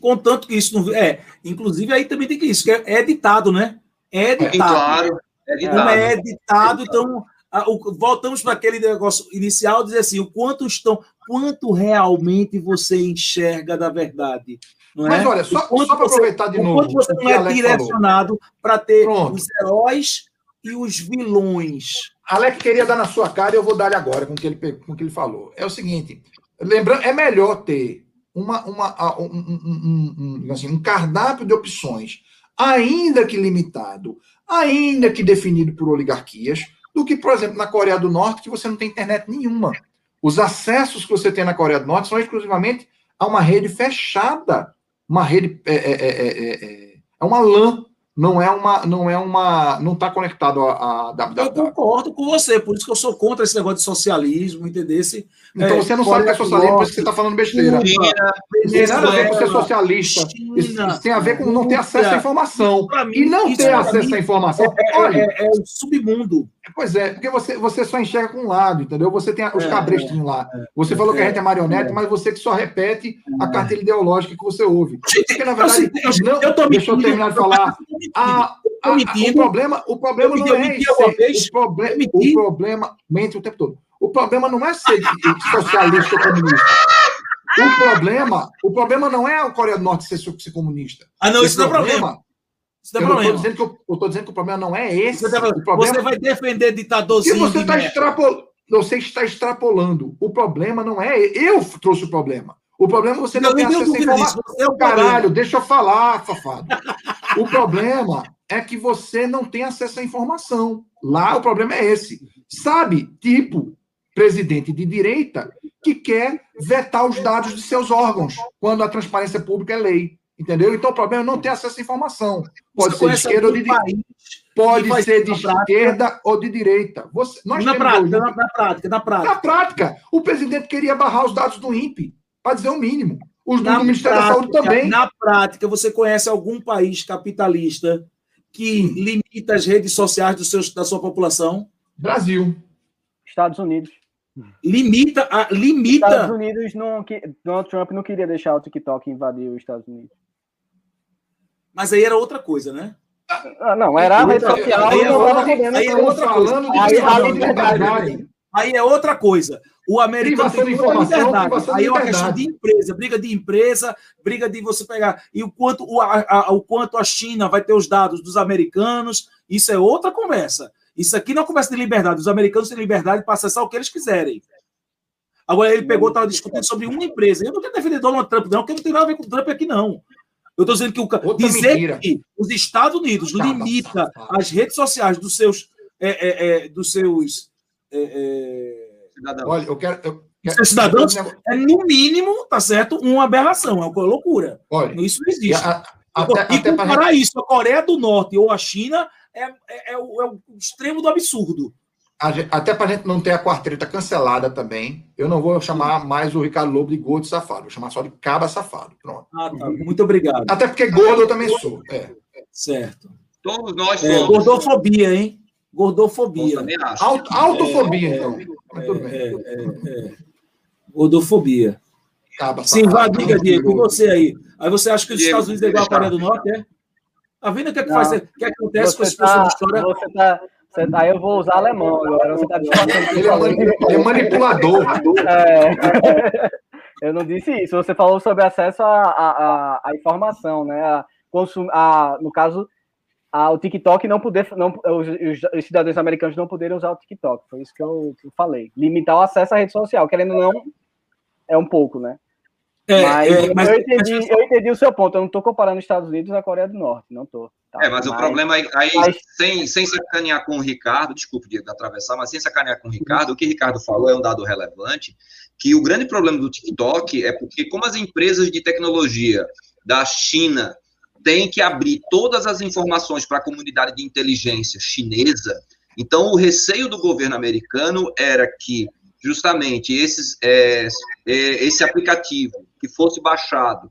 Contanto que isso não. É, inclusive aí também tem que isso, que é é editado, né? É editado. claro. É Como ditado. é editado, então a- o- voltamos para aquele negócio inicial, dizer assim, o quanto estão, quanto realmente você enxerga da verdade, não é? Mas olha, só, O só para aproveitar de o novo. quanto você o não é falou. direcionado para ter Pronto. os heróis e os vilões. Alec queria dar na sua cara e eu vou dar-lhe agora com o que ele, com o que ele falou. É o seguinte: lembrando, é melhor ter uma, uma, um, um- um- um- assim, um cardápio de opções, ainda que limitado, ainda que definido por oligarquias, do que, por exemplo, na Coreia do Norte, que você não tem internet nenhuma. Os acessos que você tem na Coreia do Norte são exclusivamente a uma rede fechada uma rede é, é, é, é, é, é uma LAN não é uma, não é uma, não está conectado a, a Eu concordo com você, por isso que eu sou contra esse negócio de socialismo, entendeu? Então é, você não sabe que é socialismo, por isso que você está falando besteira. China, tem nada a ver com ser socialista. China, isso tem a ver com não ter acesso à informação. Mim, e não ter acesso à informação. É, Olha, é, é, o submundo. Pois é, porque você, você só enxerga com um lado, entendeu? Você tem os é, cabrestos lá. Você falou que a gente é marionete, mas você que só repete a carteira ideológica que você ouve. Porque, na verdade, não, eu tô deixa eu terminar de falar. A, a, o problema, o problema não é esse. O, problema, o problema, mente o tempo todo. O problema não é ser socialista ou comunista. O problema, o problema não é a Coreia do Norte ser, ser comunista. Ah, não, isso não é problema. Isso não é problema. Eu estou dizendo que o problema não é esse. Você, tá, problema... você vai defender ditadorzinho. você está extrapolando. Você está extrapolando. O problema não é. Eu trouxe o problema. O problema é você não, não tem acesso à informação. É o Caralho, deixa eu falar, safado. o problema é que você não tem acesso à informação. Lá o problema é esse. Sabe, tipo, presidente de direita que quer vetar os dados de seus órgãos quando a transparência pública é lei. Entendeu? Então o problema é não ter acesso à informação. Pode Você ser de esquerda ou de direita. Pode ser de esquerda ou de direita. Você, nós na, prática, na, na, prática, na prática. Na prática, o presidente queria barrar os dados do INPE, para dizer o mínimo. Os do Ministério prática, da Saúde também. Na prática, você conhece algum país capitalista que limita as redes sociais dos seus, da sua população? Brasil. Estados Unidos. Limita, a, limita. Estados Unidos não. Donald Trump não queria deixar o TikTok invadir os Estados Unidos. Mas aí era outra coisa, né? Ah, não, era a rede social. Aí, é, aí é outra coisa. Aí, aí, aí é outra coisa. O americano tem liberdade. Aí é uma questão de empresa, briga de empresa, briga de você pegar. E o quanto, o, a, a, o quanto a China vai ter os dados dos americanos, isso é outra conversa. Isso aqui não é conversa de liberdade. Os americanos têm liberdade para acessar o que eles quiserem. Agora ele pegou, estava discutindo sobre uma empresa. Eu não quero defender Donald Trump, não, porque não tem nada a ver com o Trump aqui, não. Eu estou dizendo que o dizer mentira. que os Estados Unidos Acaba, limita as redes sociais dos seus é, é, é, dos seus é, é, cidadãos. Olha, eu quero, eu quero seus cidadãos é no mínimo, tá certo, uma aberração, é uma loucura. Olha, isso não existe. A, até, e comparar gente... isso a Coreia do Norte ou a China é, é, é, o, é o, extremo do absurdo. Gente, até para a gente não ter a quarteta cancelada também, eu não vou chamar mais o Ricardo Lobo de gordo safado, vou chamar só de caba safado. Pronto. Ah, tá. Muito obrigado. Até porque gordo eu também sou. É. Certo. Todos nós é, somos. gordofobia, hein? Gordofobia. Aut, autofobia, é, então. Mas tudo bem. É, é, Gordofobia. Caba, Sim, vá, diga, Diego, e você aí? Aí você acha que os Diego, Estados Unidos é igual a Coreia do Norte, é? Tá vendo o que, é que, faz, o que acontece você com esse tá, história? Você tá, você tá, eu vou usar alemão agora. Você tá ele, é, é manipulador. É. Eu não disse isso. Você falou sobre acesso à, à, informação, né? A, consum, a, no caso, a, o TikTok não poder, não, os, os, cidadãos americanos não poderem usar o TikTok. Foi isso que eu, que eu falei. Limitar o acesso à rede social, querendo ou não, é um pouco, né? É, mas, é, mas, eu, entendi, mas... eu entendi o seu ponto. Eu não estou comparando os Estados Unidos a Coreia do Norte, não estou. Tá? É, mas, mas, o problema aí, aí mas... sem, sem sacanear com o Ricardo, desculpe de atravessar, mas sem sacanear com o Ricardo, o que o Ricardo falou é um dado relevante, que o grande problema do TikTok é porque como as empresas de tecnologia da China têm que abrir todas as informações para a comunidade de inteligência chinesa, então o receio do governo americano era que justamente esses, é, é, esse aplicativo que fosse baixado,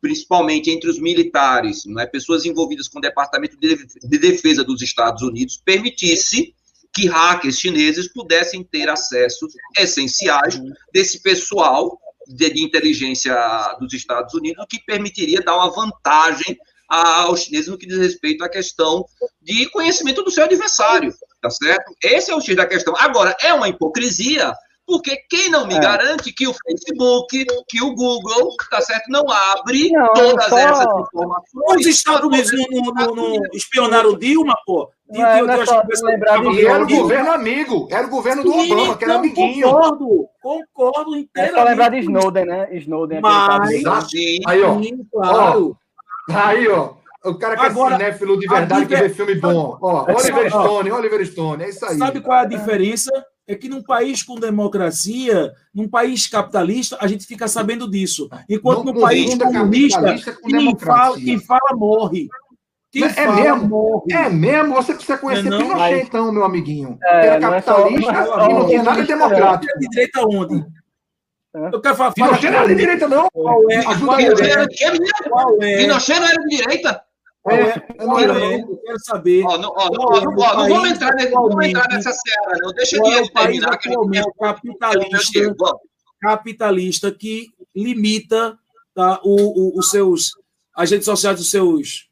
principalmente entre os militares, é, pessoas envolvidas com o Departamento de Defesa dos Estados Unidos, permitisse que hackers chineses pudessem ter acessos essenciais desse pessoal de, inteligência dos Estados Unidos, que permitiria dar uma vantagem aos chineses no que diz respeito à questão de conhecimento do seu adversário, tá certo? Esse é o X da questão. Agora, é uma hipocrisia porque quem não me é. garante que o Facebook, que o Google, tá certo, não abre não, todas só... essas informações. Os Estados Unidos não, não, não, espionaram Dilma, pô. Não, é, não é só e era o governo amigo, era o governo do Sim, Obama, que era amiguinho. Concordo, concordo inteiramente. É só lembrar de Snowden, né? Snowden. Mas, aí, ó, claro. ó, aí, ó, o cara que é Agora, é cinéfilo de verdade, que vê filme bom. Ó, Oliver Stone, Oliver Stone, é isso aí. Sabe qual é a diferença? É que num país com democracia, num país capitalista, a gente fica sabendo disso. Enquanto Não no país comunista, quem fala, quem fala morre. Quem É fala mesmo? morre. É mesmo? Você precisa conhecer Não, Pinochet, mas- então, meu amiguinho. É, Era é capitalista é só e não tinha nada comunista, democrático. É de direita onde? É. Eu quero falar. Pinochet não era de direita, não. Qual é? Ajuda Pinochet é? era de é? Pinochet não era de direita? É? É, eu não Qual era, é? Eu quero saber. Ó, não, ó, não, é não, o ó, não vamos país entrar, nesse- não vamos entrar atualmente? nessa seara, não. Deixa é o país terminar, que a gente tem atualmente capitalista, capitalista que limita tá, o, o- os seus, as redes sociais dos seus,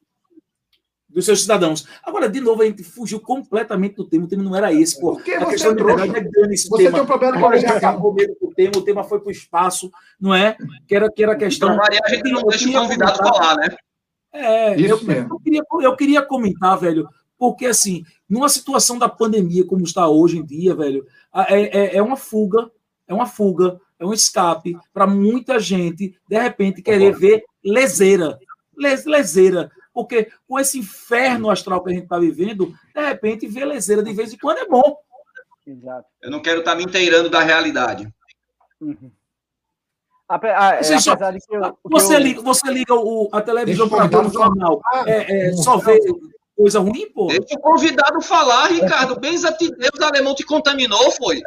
dos seus cidadãos. Agora, de novo, a gente fugiu completamente do tema. O tema não era esse, pô. Porque A você questão é de verdade é grande esse Você tema. tem um problema de Agora a gente acabou mesmo com o tema, o tema foi para o espaço, não é? Que era, que era a questão. Pra variar, a gente não deixa o convidado falar, né? É, Isso eu, mesmo. eu queria, eu queria comentar, velho, porque assim, numa situação da pandemia como está hoje em dia, velho, é, é, é uma fuga, é uma fuga, é um escape para muita gente, de repente, querer ver leseira, les- leseira, porque com esse inferno astral que a gente está vivendo, de repente, ver leseira de vez em quando é bom. Exato. Eu não quero estar me inteirando da realidade. Uhum. Ape- ah, é, Você só- apesar de que eu, que Você eu- liga, você liga o, a televisão para ver o jornal, é, é, Não, só ver coisa ruim, pô? Deixa o convidado falar, Ricardo. Bens a ti, Deus, o alemão te contaminou, foi?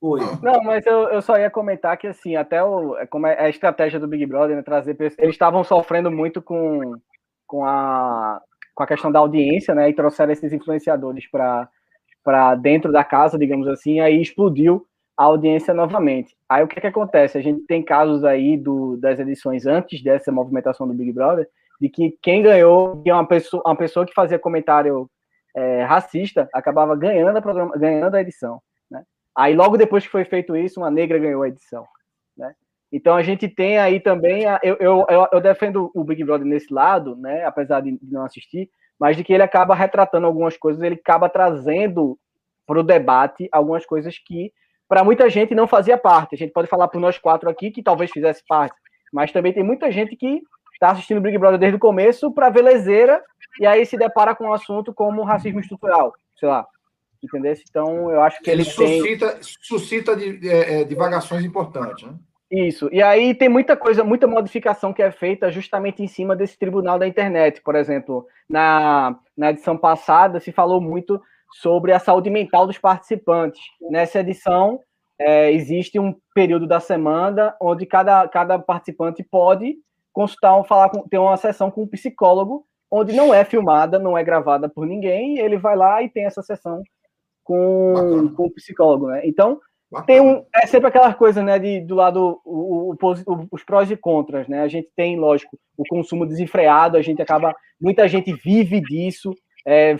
Foi. Não, mas eu, eu só ia comentar que, assim, até o, é como é a estratégia do Big Brother, né, trazer pessoas, eles estavam sofrendo muito com, com, a, com a questão da audiência, né, e trouxeram esses influenciadores para dentro da casa, digamos assim, aí explodiu a audiência novamente. Aí o que que acontece? A gente tem casos aí do, das edições antes dessa movimentação do Big Brother, de que quem ganhou, que é uma pessoa, uma pessoa que fazia comentário é, racista, acabava ganhando a, programa, ganhando a edição. Aí, logo depois que foi feito isso, uma negra ganhou a edição. Né? Então, a gente tem aí também. A, eu, eu, eu, eu defendo o Big Brother nesse lado, né? apesar de, de não assistir, mas de que ele acaba retratando algumas coisas, ele acaba trazendo para o debate algumas coisas que, para muita gente, não fazia parte. A gente pode falar por nós quatro aqui que talvez fizesse parte, mas também tem muita gente que está assistindo o Big Brother desde o começo para ver leseira e aí se depara com um assunto como racismo estrutural, sei lá. Entendeu? Então, eu acho que Ele ele, tem. suscita, suscita de, é, é, divagações importantes. Né? Isso. E aí tem muita coisa, muita modificação que é feita justamente em cima desse tribunal da internet. Por exemplo, na, na edição passada se falou muito sobre a saúde mental dos participantes. Nessa edição, é, existe um período da semana onde cada, cada participante pode consultar, falar com, ter uma sessão com um psicólogo, onde não é filmada, não é gravada por ninguém, ele vai lá e tem essa sessão com, Bacana. com o psicólogo, né? Então, Bacana. tem um, é sempre aquela coisa, né, de, do lado, o, o, o- os prós e contras, né? A gente tem, lógico, o consumo desenfreado, a gente acaba, muita gente vive disso, é,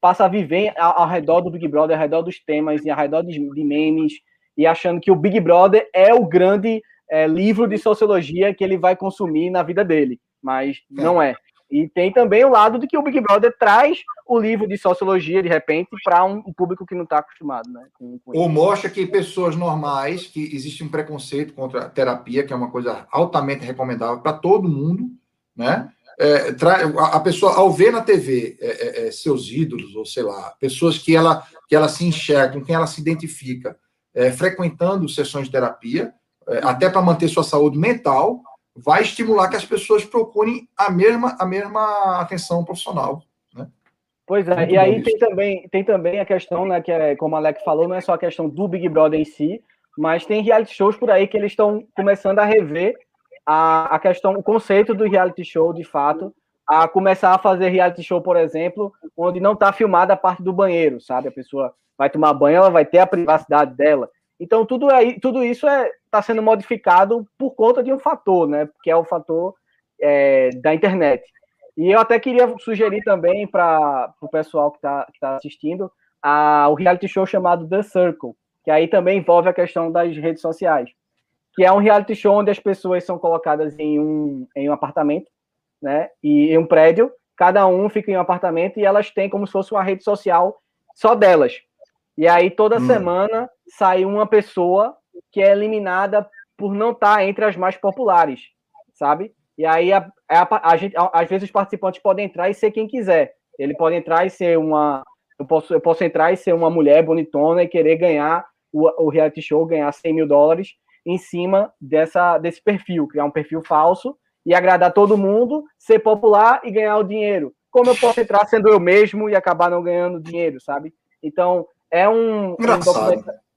passa a viver ao, ao redor do Big Brother, ao redor dos temas e ao redor de, de memes, e achando que o Big Brother é o grande é, livro de sociologia que ele vai consumir na vida dele, mas não é. E tem também o lado de que o Big Brother traz o livro de sociologia, de repente, para um, um público que não está acostumado, né? Com, com. Ou mostra que pessoas normais, que existe um preconceito contra a terapia, que é uma coisa altamente recomendável para todo mundo, né? É, a, pessoa, ao ver na TV é, é, é, seus ídolos, ou sei lá, pessoas que ela, que ela se enxerga, com quem ela se identifica, é, frequentando sessões de terapia, é, até para manter sua saúde mental, vai estimular que as pessoas procurem a mesma, a mesma atenção profissional. Pois é, Muito e aí isso. tem também, tem também a questão, né, que é, como a Alec falou, não é só a questão do Big Brother em si, mas tem reality shows por aí que eles estão começando a rever a, a questão, o conceito do reality show, de fato, a começar a fazer reality show, por exemplo, onde não está filmada a parte do banheiro, sabe? A pessoa vai tomar banho, ela vai ter a privacidade dela. Então, tudo, aí, tudo isso está é, tá sendo modificado por conta de um fator, né? Que é o fator é, da internet. E eu até queria sugerir também para o pessoal que está tá assistindo a, o reality show chamado The Circle, que aí também envolve a questão das redes sociais, que é um reality show onde as pessoas são colocadas em um, em um apartamento, né? E em um prédio, cada um fica em um apartamento e elas têm como se fosse uma rede social só delas. E aí toda Hum. semana sai uma pessoa que é eliminada por não estar entre as mais populares, sabe? E aí a, a, a gente, a- às vezes os participantes podem entrar e ser quem quiser. Ele pode entrar e ser uma, eu posso, eu posso entrar e ser uma mulher bonitona e querer ganhar o, o reality show ganhar 100 mil dólares em cima dessa, desse perfil, criar um perfil falso e agradar todo mundo, ser popular e ganhar o dinheiro. Como eu posso entrar sendo eu mesmo e acabar não ganhando dinheiro, sabe? Então, é um, um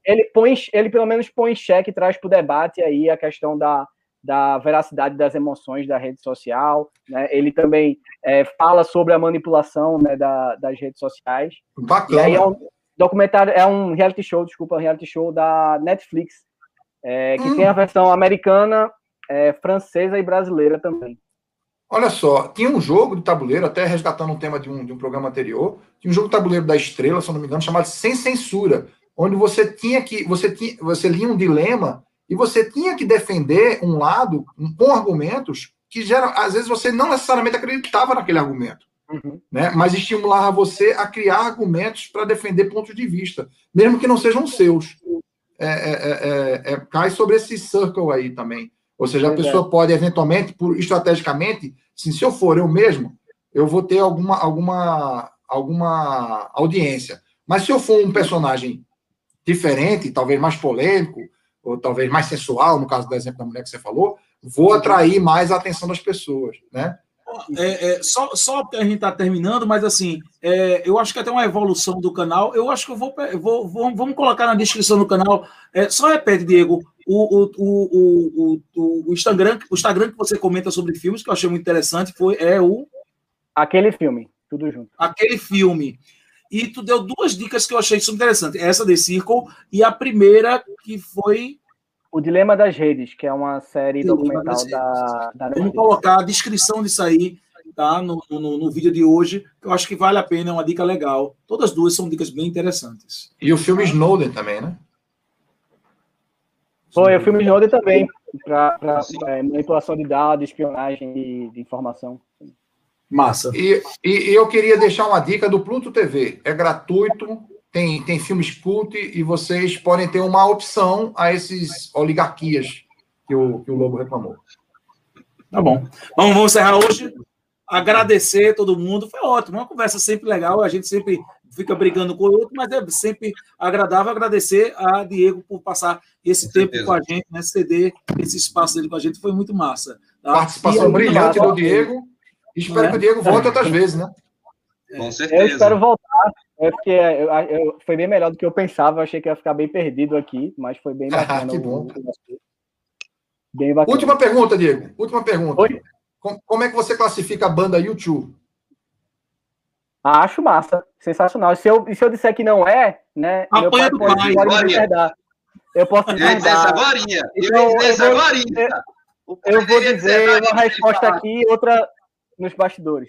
ele põe, ele pelo menos põe em xeque, traz para o debate aí a questão da, da veracidade das emoções da rede social, né? Ele também é, fala sobre a manipulação né, da, das redes sociais. Bacana. E aí é um documentário, é um reality show, desculpa, um reality show da Netflix, é, que hum. tem a versão americana, é, francesa e brasileira também. Olha só, tinha um jogo de tabuleiro, até resgatando um tema de um, de um programa anterior, tinha um jogo de tabuleiro da Estrela, se não me engano, chamado Sem Censura, onde você tinha que, você tinha, você lia um dilema e você tinha que defender um lado com argumentos que geram, às vezes você não necessariamente acreditava naquele argumento, uhum. né? Mas estimulava você a criar argumentos para defender pontos de vista, mesmo que não sejam seus. É, é, é, é, cai sobre esse circle aí também. Ou seja, a pessoa pode eventualmente, por estrategicamente, assim, se eu for eu mesmo, eu vou ter alguma, alguma, alguma audiência. Mas se eu for um personagem diferente, talvez mais polêmico, ou talvez mais sensual, no caso do exemplo da mulher que você falou, vou atrair mais a atenção das pessoas, né? É, é, só, só a gente está terminando, mas assim, é, eu acho que até uma evolução do canal. Eu acho que eu vou, vou, vou vamos colocar na descrição do canal. É, só repete, Diego, o, o, o, o, o, Instagram, o Instagram que você comenta sobre filmes, que eu achei muito interessante, foi é o. Aquele filme, tudo junto. Aquele filme. E tu deu duas dicas que eu achei super interessante. Essa de Circle e a primeira que foi o Dilema das Redes, que é uma série documental da, da Vamos colocar a descrição disso aí tá, no, no, no, vídeo de hoje, que eu acho que vale a pena, é uma dica legal. Todas duas são dicas bem interessantes. E o filme Snowden também, né? Foi, o filme Snowden também, para é, manipulação de dados, espionagem de, de informação. Massa. E, e, e, eu queria deixar uma dica do Pluto TV. É gratuito, tem, tem filmes cult e vocês podem ter uma opção a esses oligarquias que o, que o Lobo reclamou. Tá bom. Vamos, vamos encerrar hoje. Agradecer todo mundo. Foi ótimo, uma conversa sempre legal. A gente sempre fica brigando com o outro, mas é sempre agradável agradecer a Diego por passar esse com tempo certeza. com a gente, né? Ceder esse espaço dele com a gente. Foi muito massa. Tá? Participação brilhante do Diego. Espero é? que o Diego volte outras vezes, né? Com certeza. Eu espero voltar. É porque eu, eu, foi bem melhor do que eu pensava. Eu achei que ia ficar bem perdido aqui, mas foi bem bacana. que bom. Bem bacana. Última pergunta, Diego. Última pergunta. Oi? Como é que você classifica a banda YouTube? Acho massa, sensacional. E se eu, se eu disser que não é, né? Apanha do pai, pai Eu posso dizer. Eu essa agora. Então, eu, eu, vou, eu, eu vou dizer uma resposta aqui e outra nos bastidores.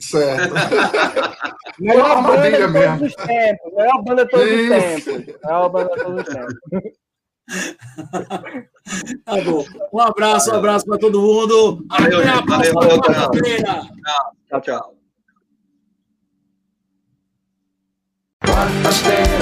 Certo. Melhor banda de todos mesmo. os tempos. Melhor banda de todos Isso. os tempos. Melhor banda de todos os tempos. tá bom. Um abraço, um abraço para todo mundo. Até valeu, a próxima valeu, quarta-feira. Tchau, tchau. Quartas-feira.